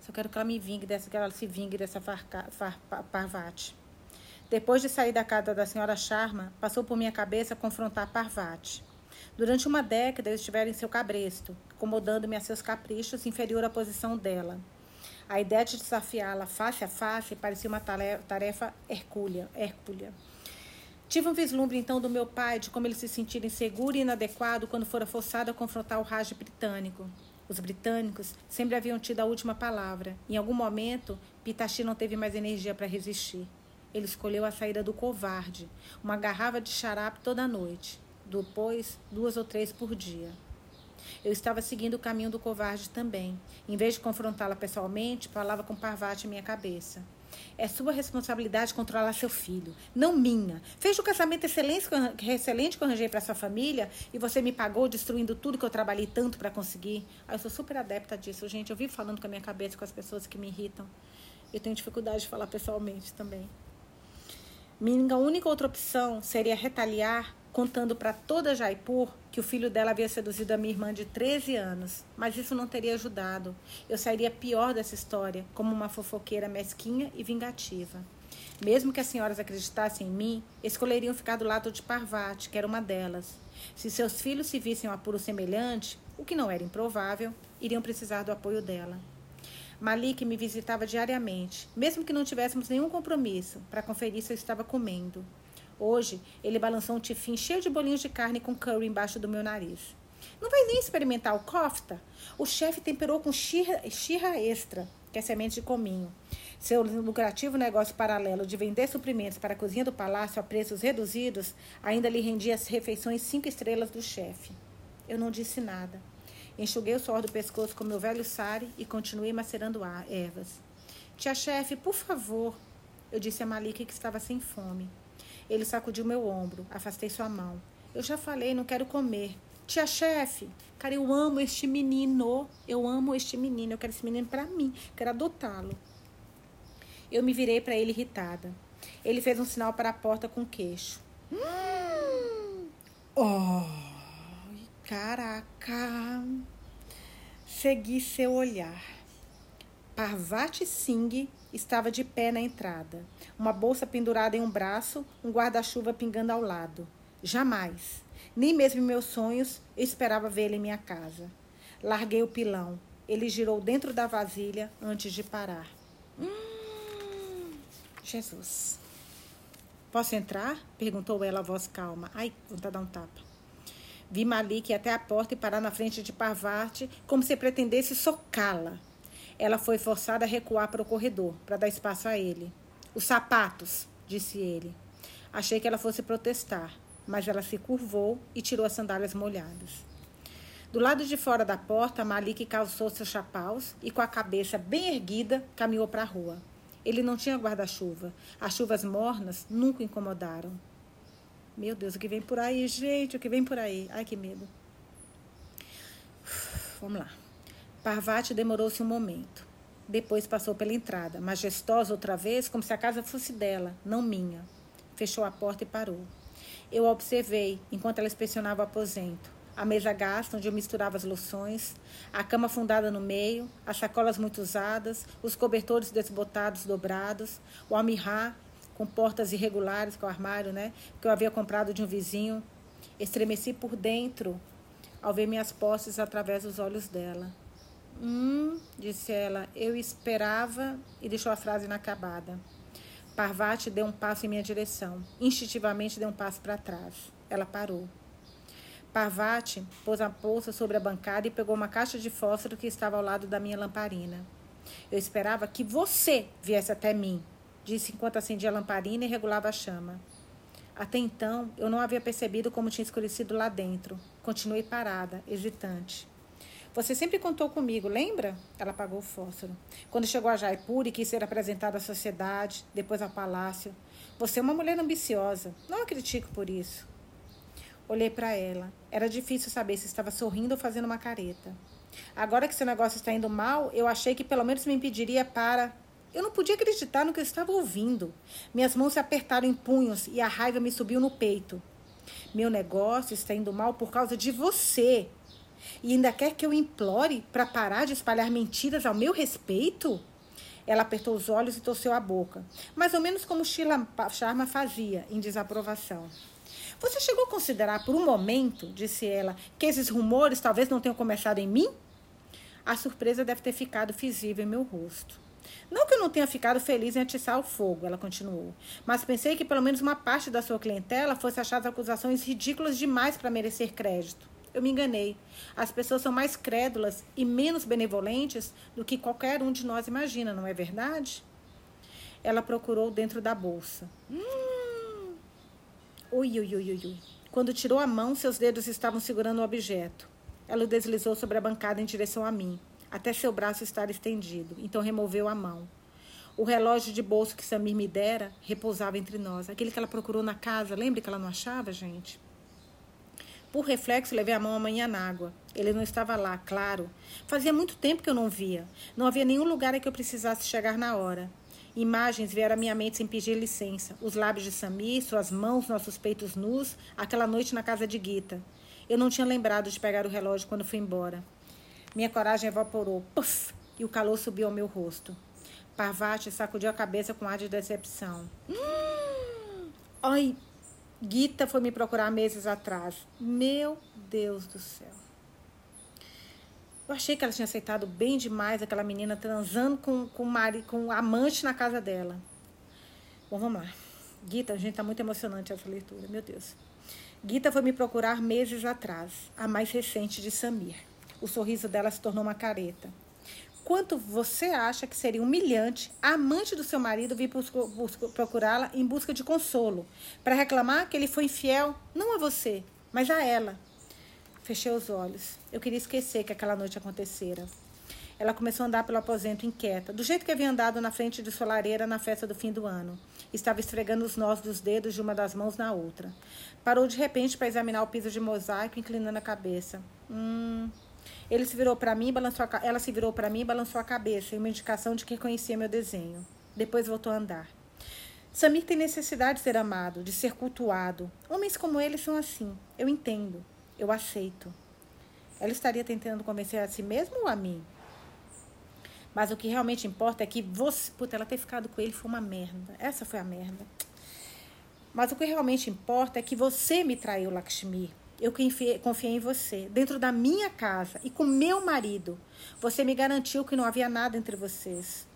Só quero que ela me vingue dessa, que ela se vingue dessa farca, far, Parvati. Depois de sair da casa da senhora Sharma, passou por minha cabeça confrontar Parvati. Durante uma década eu estivera em seu cabresto, acomodando-me a seus caprichos inferior à posição dela. A ideia de desafiá-la face a face parecia uma tarefa hercúlea. hercúlea. Tive um vislumbre então do meu pai de como ele se sentira inseguro e inadequado quando fora forçado a confrontar o Raj britânico. Os britânicos sempre haviam tido a última palavra. Em algum momento, Pitachi não teve mais energia para resistir. Ele escolheu a saída do covarde, uma garrafa de xarape toda noite depois duas ou três por dia. Eu estava seguindo o caminho do covarde também. Em vez de confrontá-la pessoalmente, falava com Parvati em minha cabeça. É sua responsabilidade controlar seu filho, não minha. Fez o casamento excelente, excelente que eu arranjei para sua família e você me pagou destruindo tudo que eu trabalhei tanto para conseguir. Ah, eu sou super adepta disso, gente. Eu vivo falando com a minha cabeça com as pessoas que me irritam. Eu tenho dificuldade de falar pessoalmente também. Minha única outra opção seria retaliar contando para toda Jaipur que o filho dela havia seduzido a minha irmã de 13 anos, mas isso não teria ajudado. Eu sairia pior dessa história, como uma fofoqueira mesquinha e vingativa. Mesmo que as senhoras acreditassem em mim, escolheriam ficar do lado de Parvati, que era uma delas. Se seus filhos se vissem um apuro semelhante, o que não era improvável, iriam precisar do apoio dela. Malik me visitava diariamente, mesmo que não tivéssemos nenhum compromisso, para conferir se eu estava comendo. Hoje, ele balançou um tifim cheio de bolinhos de carne com curry embaixo do meu nariz. Não vai nem experimentar o kofta? O chefe temperou com xirra, extra, que é semente de cominho. Seu lucrativo negócio paralelo de vender suprimentos para a cozinha do palácio a preços reduzidos ainda lhe rendia as refeições cinco estrelas do chefe. Eu não disse nada. Enxuguei o suor do pescoço com meu velho sari e continuei macerando ervas. Tia chefe, por favor, eu disse a Malik que estava sem fome. Ele sacudiu meu ombro, afastei sua mão. Eu já falei, não quero comer. Tia chefe, cara, eu amo este menino. Eu amo este menino. Eu quero esse menino para mim. Quero adotá-lo. Eu me virei para ele irritada. Ele fez um sinal para a porta com o queixo. Hum. Oh, caraca. Segui seu olhar. Parvati Singh estava de pé na entrada, uma bolsa pendurada em um braço, um guarda-chuva pingando ao lado. Jamais, nem mesmo em meus sonhos, eu esperava vê-lo em minha casa. Larguei o pilão. Ele girou dentro da vasilha antes de parar. Hum, Jesus. Posso entrar? perguntou ela a voz calma. Ai, de dar um tapa. Vi Malik até a porta e parar na frente de Parvati, como se pretendesse socá-la. Ela foi forçada a recuar para o corredor, para dar espaço a ele. Os sapatos, disse ele. Achei que ela fosse protestar, mas ela se curvou e tirou as sandálias molhadas. Do lado de fora da porta, Malik calçou seus chapaus e, com a cabeça bem erguida, caminhou para a rua. Ele não tinha guarda-chuva. As chuvas mornas nunca incomodaram. Meu Deus, o que vem por aí, gente? O que vem por aí? Ai, que medo. Vamos lá. Parvati demorou-se um momento. Depois passou pela entrada, majestosa outra vez, como se a casa fosse dela, não minha. Fechou a porta e parou. Eu a observei enquanto ela inspecionava o aposento. A mesa gasta, onde eu misturava as loções, a cama fundada no meio, as sacolas muito usadas, os cobertores desbotados, dobrados, o almirrá com portas irregulares, com o armário, né? Que eu havia comprado de um vizinho. Estremeci por dentro ao ver minhas posses através dos olhos dela. Hum, disse ela, eu esperava e deixou a frase inacabada. Parvati deu um passo em minha direção. Instintivamente deu um passo para trás. Ela parou. Parvati pôs a bolsa sobre a bancada e pegou uma caixa de fósforo que estava ao lado da minha lamparina. Eu esperava que você viesse até mim, disse enquanto acendia a lamparina e regulava a chama. Até então, eu não havia percebido como tinha escurecido lá dentro. Continuei parada, hesitante. Você sempre contou comigo, lembra? Ela apagou o fósforo. Quando chegou a Jaipur e quis ser apresentada à sociedade, depois ao palácio. Você é uma mulher ambiciosa. Não a critico por isso. Olhei para ela. Era difícil saber se estava sorrindo ou fazendo uma careta. Agora que seu negócio está indo mal, eu achei que pelo menos me impediria para. Eu não podia acreditar no que eu estava ouvindo. Minhas mãos se apertaram em punhos e a raiva me subiu no peito. Meu negócio está indo mal por causa de você, e ainda quer que eu implore para parar de espalhar mentiras ao meu respeito? Ela apertou os olhos e torceu a boca, mais ou menos como Sheila Sharma fazia, em desaprovação. Você chegou a considerar por um momento, disse ela, que esses rumores talvez não tenham começado em mim? A surpresa deve ter ficado visível em meu rosto. Não que eu não tenha ficado feliz em atiçar o fogo, ela continuou, mas pensei que pelo menos uma parte da sua clientela fosse achar as acusações ridículas demais para merecer crédito. Eu me enganei. As pessoas são mais crédulas e menos benevolentes do que qualquer um de nós imagina, não é verdade? Ela procurou dentro da bolsa. Hum. Ui, ui, ui, ui. Quando tirou a mão, seus dedos estavam segurando o objeto. Ela o deslizou sobre a bancada em direção a mim, até seu braço estar estendido. Então removeu a mão. O relógio de bolso que Samir me dera repousava entre nós. Aquele que ela procurou na casa, lembra que ela não achava, gente? Por reflexo, levei a mão amanhã na água. Ele não estava lá, claro. Fazia muito tempo que eu não via. Não havia nenhum lugar em que eu precisasse chegar na hora. Imagens vieram à minha mente sem pedir licença. Os lábios de Sami, suas mãos, nossos peitos nus, aquela noite na casa de Gita. Eu não tinha lembrado de pegar o relógio quando fui embora. Minha coragem evaporou. Puff! E o calor subiu ao meu rosto. Parvati sacudiu a cabeça com ar de decepção. Hum! Ai, Gita foi me procurar meses atrás. Meu Deus do céu. Eu achei que ela tinha aceitado bem demais aquela menina transando com, com, mari, com amante na casa dela. Bom, vamos lá. Gita, gente, tá muito emocionante essa leitura, meu Deus. Gita foi me procurar meses atrás, a mais recente de Samir. O sorriso dela se tornou uma careta. Quanto você acha que seria humilhante a amante do seu marido vir procurá-la em busca de consolo, para reclamar que ele foi infiel não a você, mas a ela. Fechei os olhos. Eu queria esquecer que aquela noite acontecera. Ela começou a andar pelo aposento inquieta, do jeito que havia andado na frente de sua lareira na festa do fim do ano. Estava esfregando os nós dos dedos de uma das mãos na outra. Parou de repente para examinar o piso de mosaico, inclinando a cabeça. Hum, ele se virou para mim, balançou a, ela se virou para mim balançou a cabeça, em uma indicação de que conhecia meu desenho. Depois voltou a andar. Samir tem necessidade de ser amado, de ser cultuado. Homens como ele são assim. Eu entendo. Eu aceito. Ela estaria tentando convencer a si mesma ou a mim? Mas o que realmente importa é que você. Puta, ela ter ficado com ele foi uma merda. Essa foi a merda. Mas o que realmente importa é que você me traiu, Lakshmi. Eu confiei, em você, dentro da minha casa e com meu marido. Você me garantiu que não havia nada entre vocês.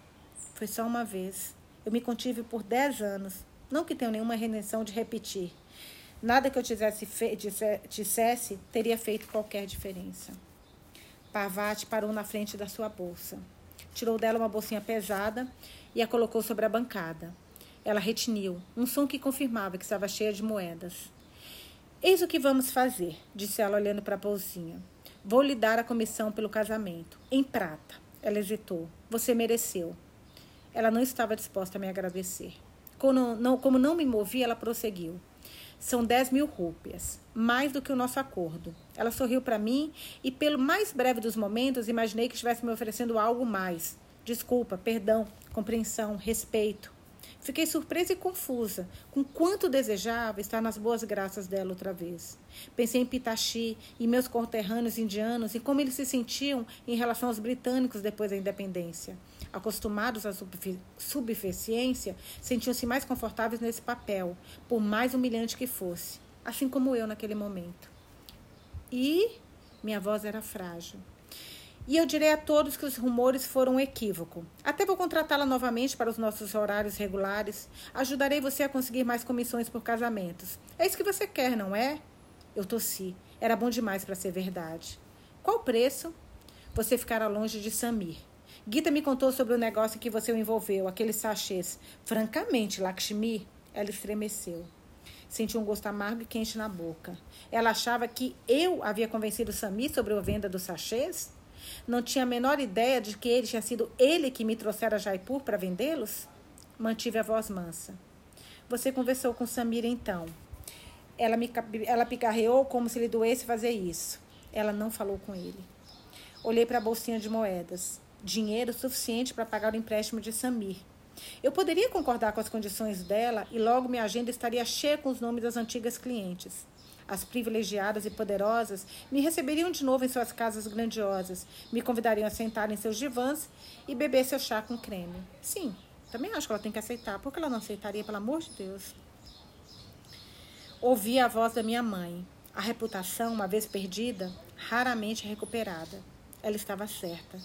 Foi só uma vez. Eu me contive por dez anos. Não que tenha nenhuma redenção de repetir. Nada que eu tivesse dissesse teria feito qualquer diferença. Parvati parou na frente da sua bolsa. Tirou dela uma bolsinha pesada e a colocou sobre a bancada. Ela retiniu, um som que confirmava que estava cheia de moedas. Eis o que vamos fazer, disse ela olhando para a bolsinha. Vou lhe dar a comissão pelo casamento, em prata. Ela hesitou. Você mereceu. Ela não estava disposta a me agradecer. Como não, como não me movi, ela prosseguiu. São dez mil rúpias, mais do que o nosso acordo. Ela sorriu para mim e, pelo mais breve dos momentos, imaginei que estivesse me oferecendo algo mais. Desculpa, perdão, compreensão, respeito. Fiquei surpresa e confusa com quanto desejava estar nas boas graças dela outra vez. Pensei em Pitachi e meus conterrâneos indianos e como eles se sentiam em relação aos britânicos depois da independência. Acostumados à subficiência, sentiam-se mais confortáveis nesse papel, por mais humilhante que fosse, assim como eu naquele momento. E minha voz era frágil. E eu direi a todos que os rumores foram um equívoco. Até vou contratá-la novamente para os nossos horários regulares. Ajudarei você a conseguir mais comissões por casamentos. É isso que você quer, não é? Eu tossi. Era bom demais para ser verdade. Qual o preço? Você ficará longe de Samir. Gita me contou sobre o negócio que você o envolveu, aqueles sachês. Francamente, Lakshmi, ela estremeceu. Sentiu um gosto amargo e quente na boca. Ela achava que eu havia convencido Samir sobre a venda dos sachês? Não tinha a menor ideia de que ele tinha sido ele que me trouxera a Jaipur para vendê-los? Mantive a voz mansa. Você conversou com Samira então? Ela, me, ela picarreou como se lhe doesse fazer isso. Ela não falou com ele. Olhei para a bolsinha de moedas. Dinheiro suficiente para pagar o empréstimo de Samir. Eu poderia concordar com as condições dela e logo minha agenda estaria cheia com os nomes das antigas clientes. As privilegiadas e poderosas me receberiam de novo em suas casas grandiosas, me convidariam a sentar em seus divãs e beber seu chá com creme. Sim, também acho que ela tem que aceitar. Por que ela não aceitaria, pelo amor de Deus? Ouvi a voz da minha mãe. A reputação, uma vez perdida, raramente recuperada. Ela estava certa.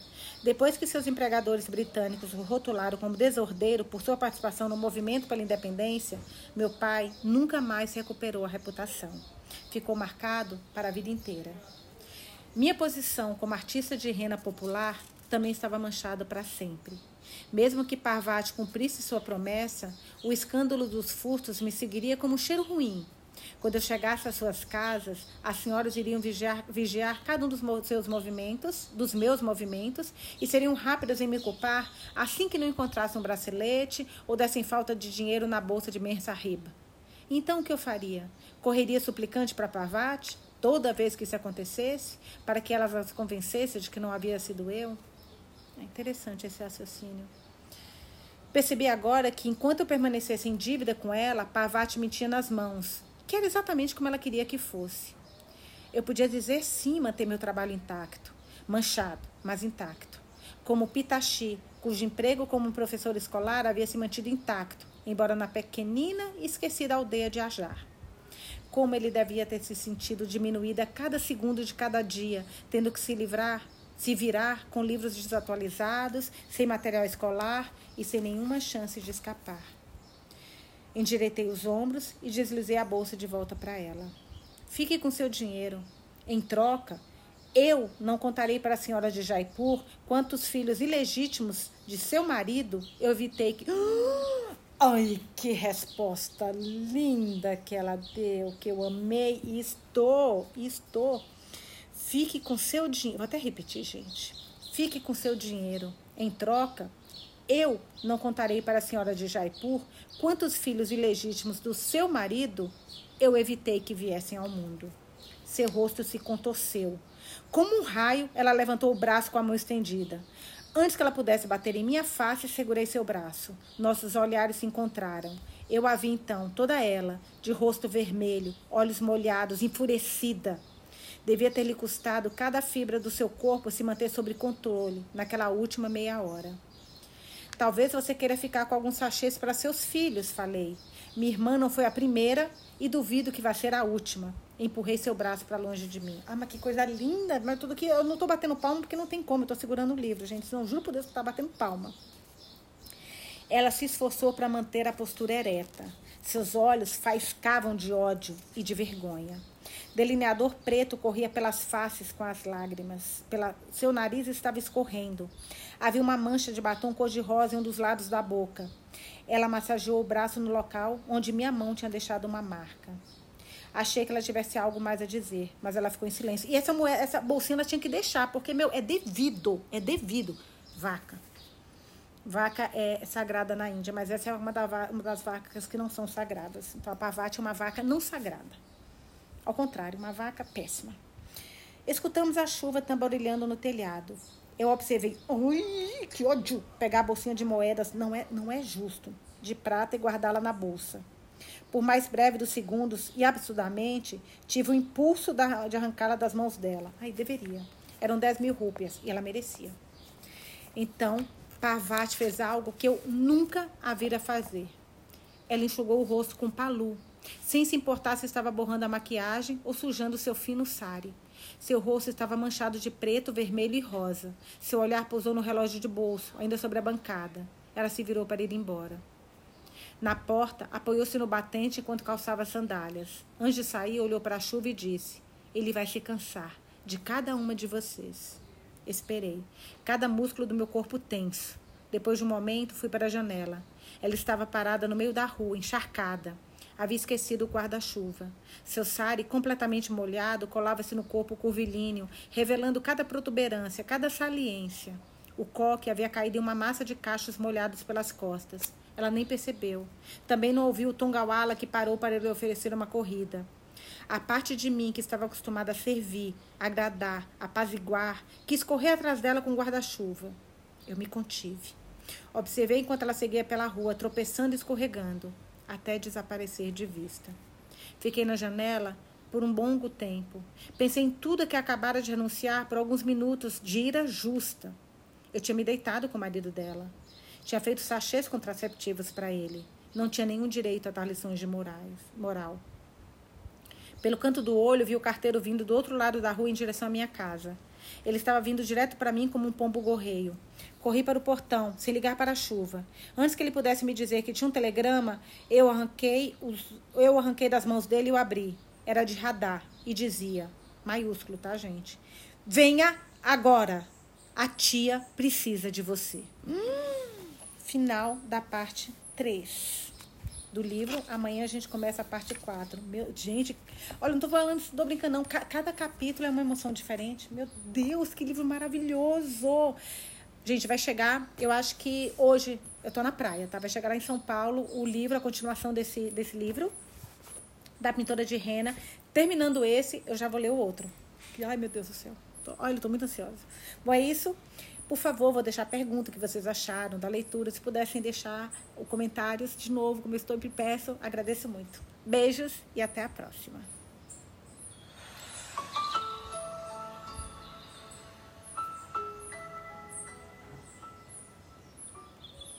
Depois que seus empregadores britânicos o rotularam como desordeiro por sua participação no movimento pela independência, meu pai nunca mais recuperou a reputação ficou marcado para a vida inteira. Minha posição como artista de rena popular também estava manchada para sempre. Mesmo que Parvati cumprisse sua promessa, o escândalo dos furtos me seguiria como um cheiro ruim. Quando eu chegasse às suas casas, as senhoras iriam vigiar, vigiar cada um dos seus movimentos, dos meus movimentos, e seriam rápidas em me culpar assim que não encontrassem um bracelete ou dessem falta de dinheiro na bolsa de Mersahib. Então o que eu faria? Correria suplicante para Parvati, toda vez que isso acontecesse, para que ela as convencesse de que não havia sido eu? É interessante esse raciocínio. Percebi agora que, enquanto eu permanecesse em dívida com ela, Parvati me tinha nas mãos, que era exatamente como ela queria que fosse. Eu podia dizer sim manter meu trabalho intacto, manchado, mas intacto. Como Pitachi, cujo emprego como professor escolar havia se mantido intacto, embora na pequenina e esquecida aldeia de Ajar. Como ele devia ter se sentido diminuído a cada segundo de cada dia, tendo que se livrar, se virar com livros desatualizados, sem material escolar e sem nenhuma chance de escapar. Endireitei os ombros e deslizei a bolsa de volta para ela. Fique com seu dinheiro. Em troca, Eu não contarei para a senhora de Jaipur quantos filhos ilegítimos de seu marido eu evitei que. Ai, que resposta linda que ela deu, que eu amei e estou, estou. Fique com seu dinheiro. Vou até repetir, gente. Fique com seu dinheiro. Em troca, eu não contarei para a senhora de Jaipur quantos filhos ilegítimos do seu marido eu evitei que viessem ao mundo. Seu rosto se contorceu. Como um raio, ela levantou o braço com a mão estendida. Antes que ela pudesse bater em minha face, segurei seu braço. Nossos olhares se encontraram. Eu a vi então, toda ela, de rosto vermelho, olhos molhados, enfurecida. Devia ter lhe custado cada fibra do seu corpo se manter sob controle naquela última meia hora. Talvez você queira ficar com alguns sachês para seus filhos, falei. Minha irmã não foi a primeira e duvido que vai ser a última. Empurrei seu braço para longe de mim. Ah, mas que coisa linda! Mas tudo que eu não estou batendo palma porque não tem como. Eu estou segurando o livro, gente. Senão, juro por Deus que está batendo palma. Ela se esforçou para manter a postura ereta. Seus olhos faiscavam de ódio e de vergonha. Delineador preto corria pelas faces com as lágrimas. Pela... Seu nariz estava escorrendo. Havia uma mancha de batom cor-de-rosa em um dos lados da boca. Ela massageou o braço no local onde minha mão tinha deixado uma marca. Achei que ela tivesse algo mais a dizer, mas ela ficou em silêncio. E essa, moeda, essa bolsinha ela tinha que deixar, porque, meu, é devido, é devido. Vaca. Vaca é sagrada na Índia, mas essa é uma, da, uma das vacas que não são sagradas. Então, a pavate é uma vaca não sagrada. Ao contrário, uma vaca péssima. Escutamos a chuva tamborilhando no telhado. Eu observei, ui, que ódio! Pegar a bolsinha de moedas não é, não é justo. De prata e guardá-la na bolsa. Por mais breve dos segundos e absurdamente, tive o impulso de arrancá-la das mãos dela. Ai, deveria. Eram 10 mil rúpias e ela merecia. Então, Parvati fez algo que eu nunca a vira fazer. Ela enxugou o rosto com palu, sem se importar se estava borrando a maquiagem ou sujando seu fino sari. Seu rosto estava manchado de preto, vermelho e rosa. Seu olhar pousou no relógio de bolso, ainda sobre a bancada. Ela se virou para ir embora. Na porta, apoiou-se no batente enquanto calçava as sandálias. Antes de sair, olhou para a chuva e disse: Ele vai se cansar de cada uma de vocês. Esperei, cada músculo do meu corpo tenso. Depois de um momento, fui para a janela. Ela estava parada no meio da rua, encharcada. Havia esquecido o guarda-chuva. Seu sari, completamente molhado, colava-se no corpo curvilíneo, revelando cada protuberância, cada saliência. O coque havia caído em uma massa de cachos molhados pelas costas. Ela nem percebeu. Também não ouviu o Tongawala que parou para lhe oferecer uma corrida. A parte de mim que estava acostumada a servir, agradar, apaziguar, quis correr atrás dela com guarda-chuva. Eu me contive. Observei enquanto ela seguia pela rua, tropeçando e escorregando, até desaparecer de vista. Fiquei na janela por um longo tempo. Pensei em tudo que acabara de renunciar por alguns minutos de ira justa. Eu tinha me deitado com o marido dela. Tinha feito sachês contraceptivos para ele. Não tinha nenhum direito a dar lições de morais, moral. Pelo canto do olho, vi o carteiro vindo do outro lado da rua em direção à minha casa. Ele estava vindo direto para mim como um pombo gorreio. Corri para o portão, sem ligar para a chuva. Antes que ele pudesse me dizer que tinha um telegrama, eu arranquei, os, eu arranquei das mãos dele e o abri. Era de radar e dizia, maiúsculo, tá, gente? Venha agora. A tia precisa de você. Hum final da parte 3 do livro. Amanhã a gente começa a parte 4. Meu, gente, olha, não tô falando, tô brincando, não. Cada capítulo é uma emoção diferente. Meu Deus, que livro maravilhoso! Gente, vai chegar, eu acho que hoje, eu tô na praia, tá? Vai chegar lá em São Paulo o livro, a continuação desse, desse livro, da pintora de Rena. Terminando esse, eu já vou ler o outro. Ai, meu Deus do céu. Olha, eu tô muito ansiosa. Bom, é isso. Por favor, vou deixar a pergunta que vocês acharam da leitura. Se pudessem deixar os comentários de novo, como eu estou peço, agradeço muito. Beijos e até a próxima.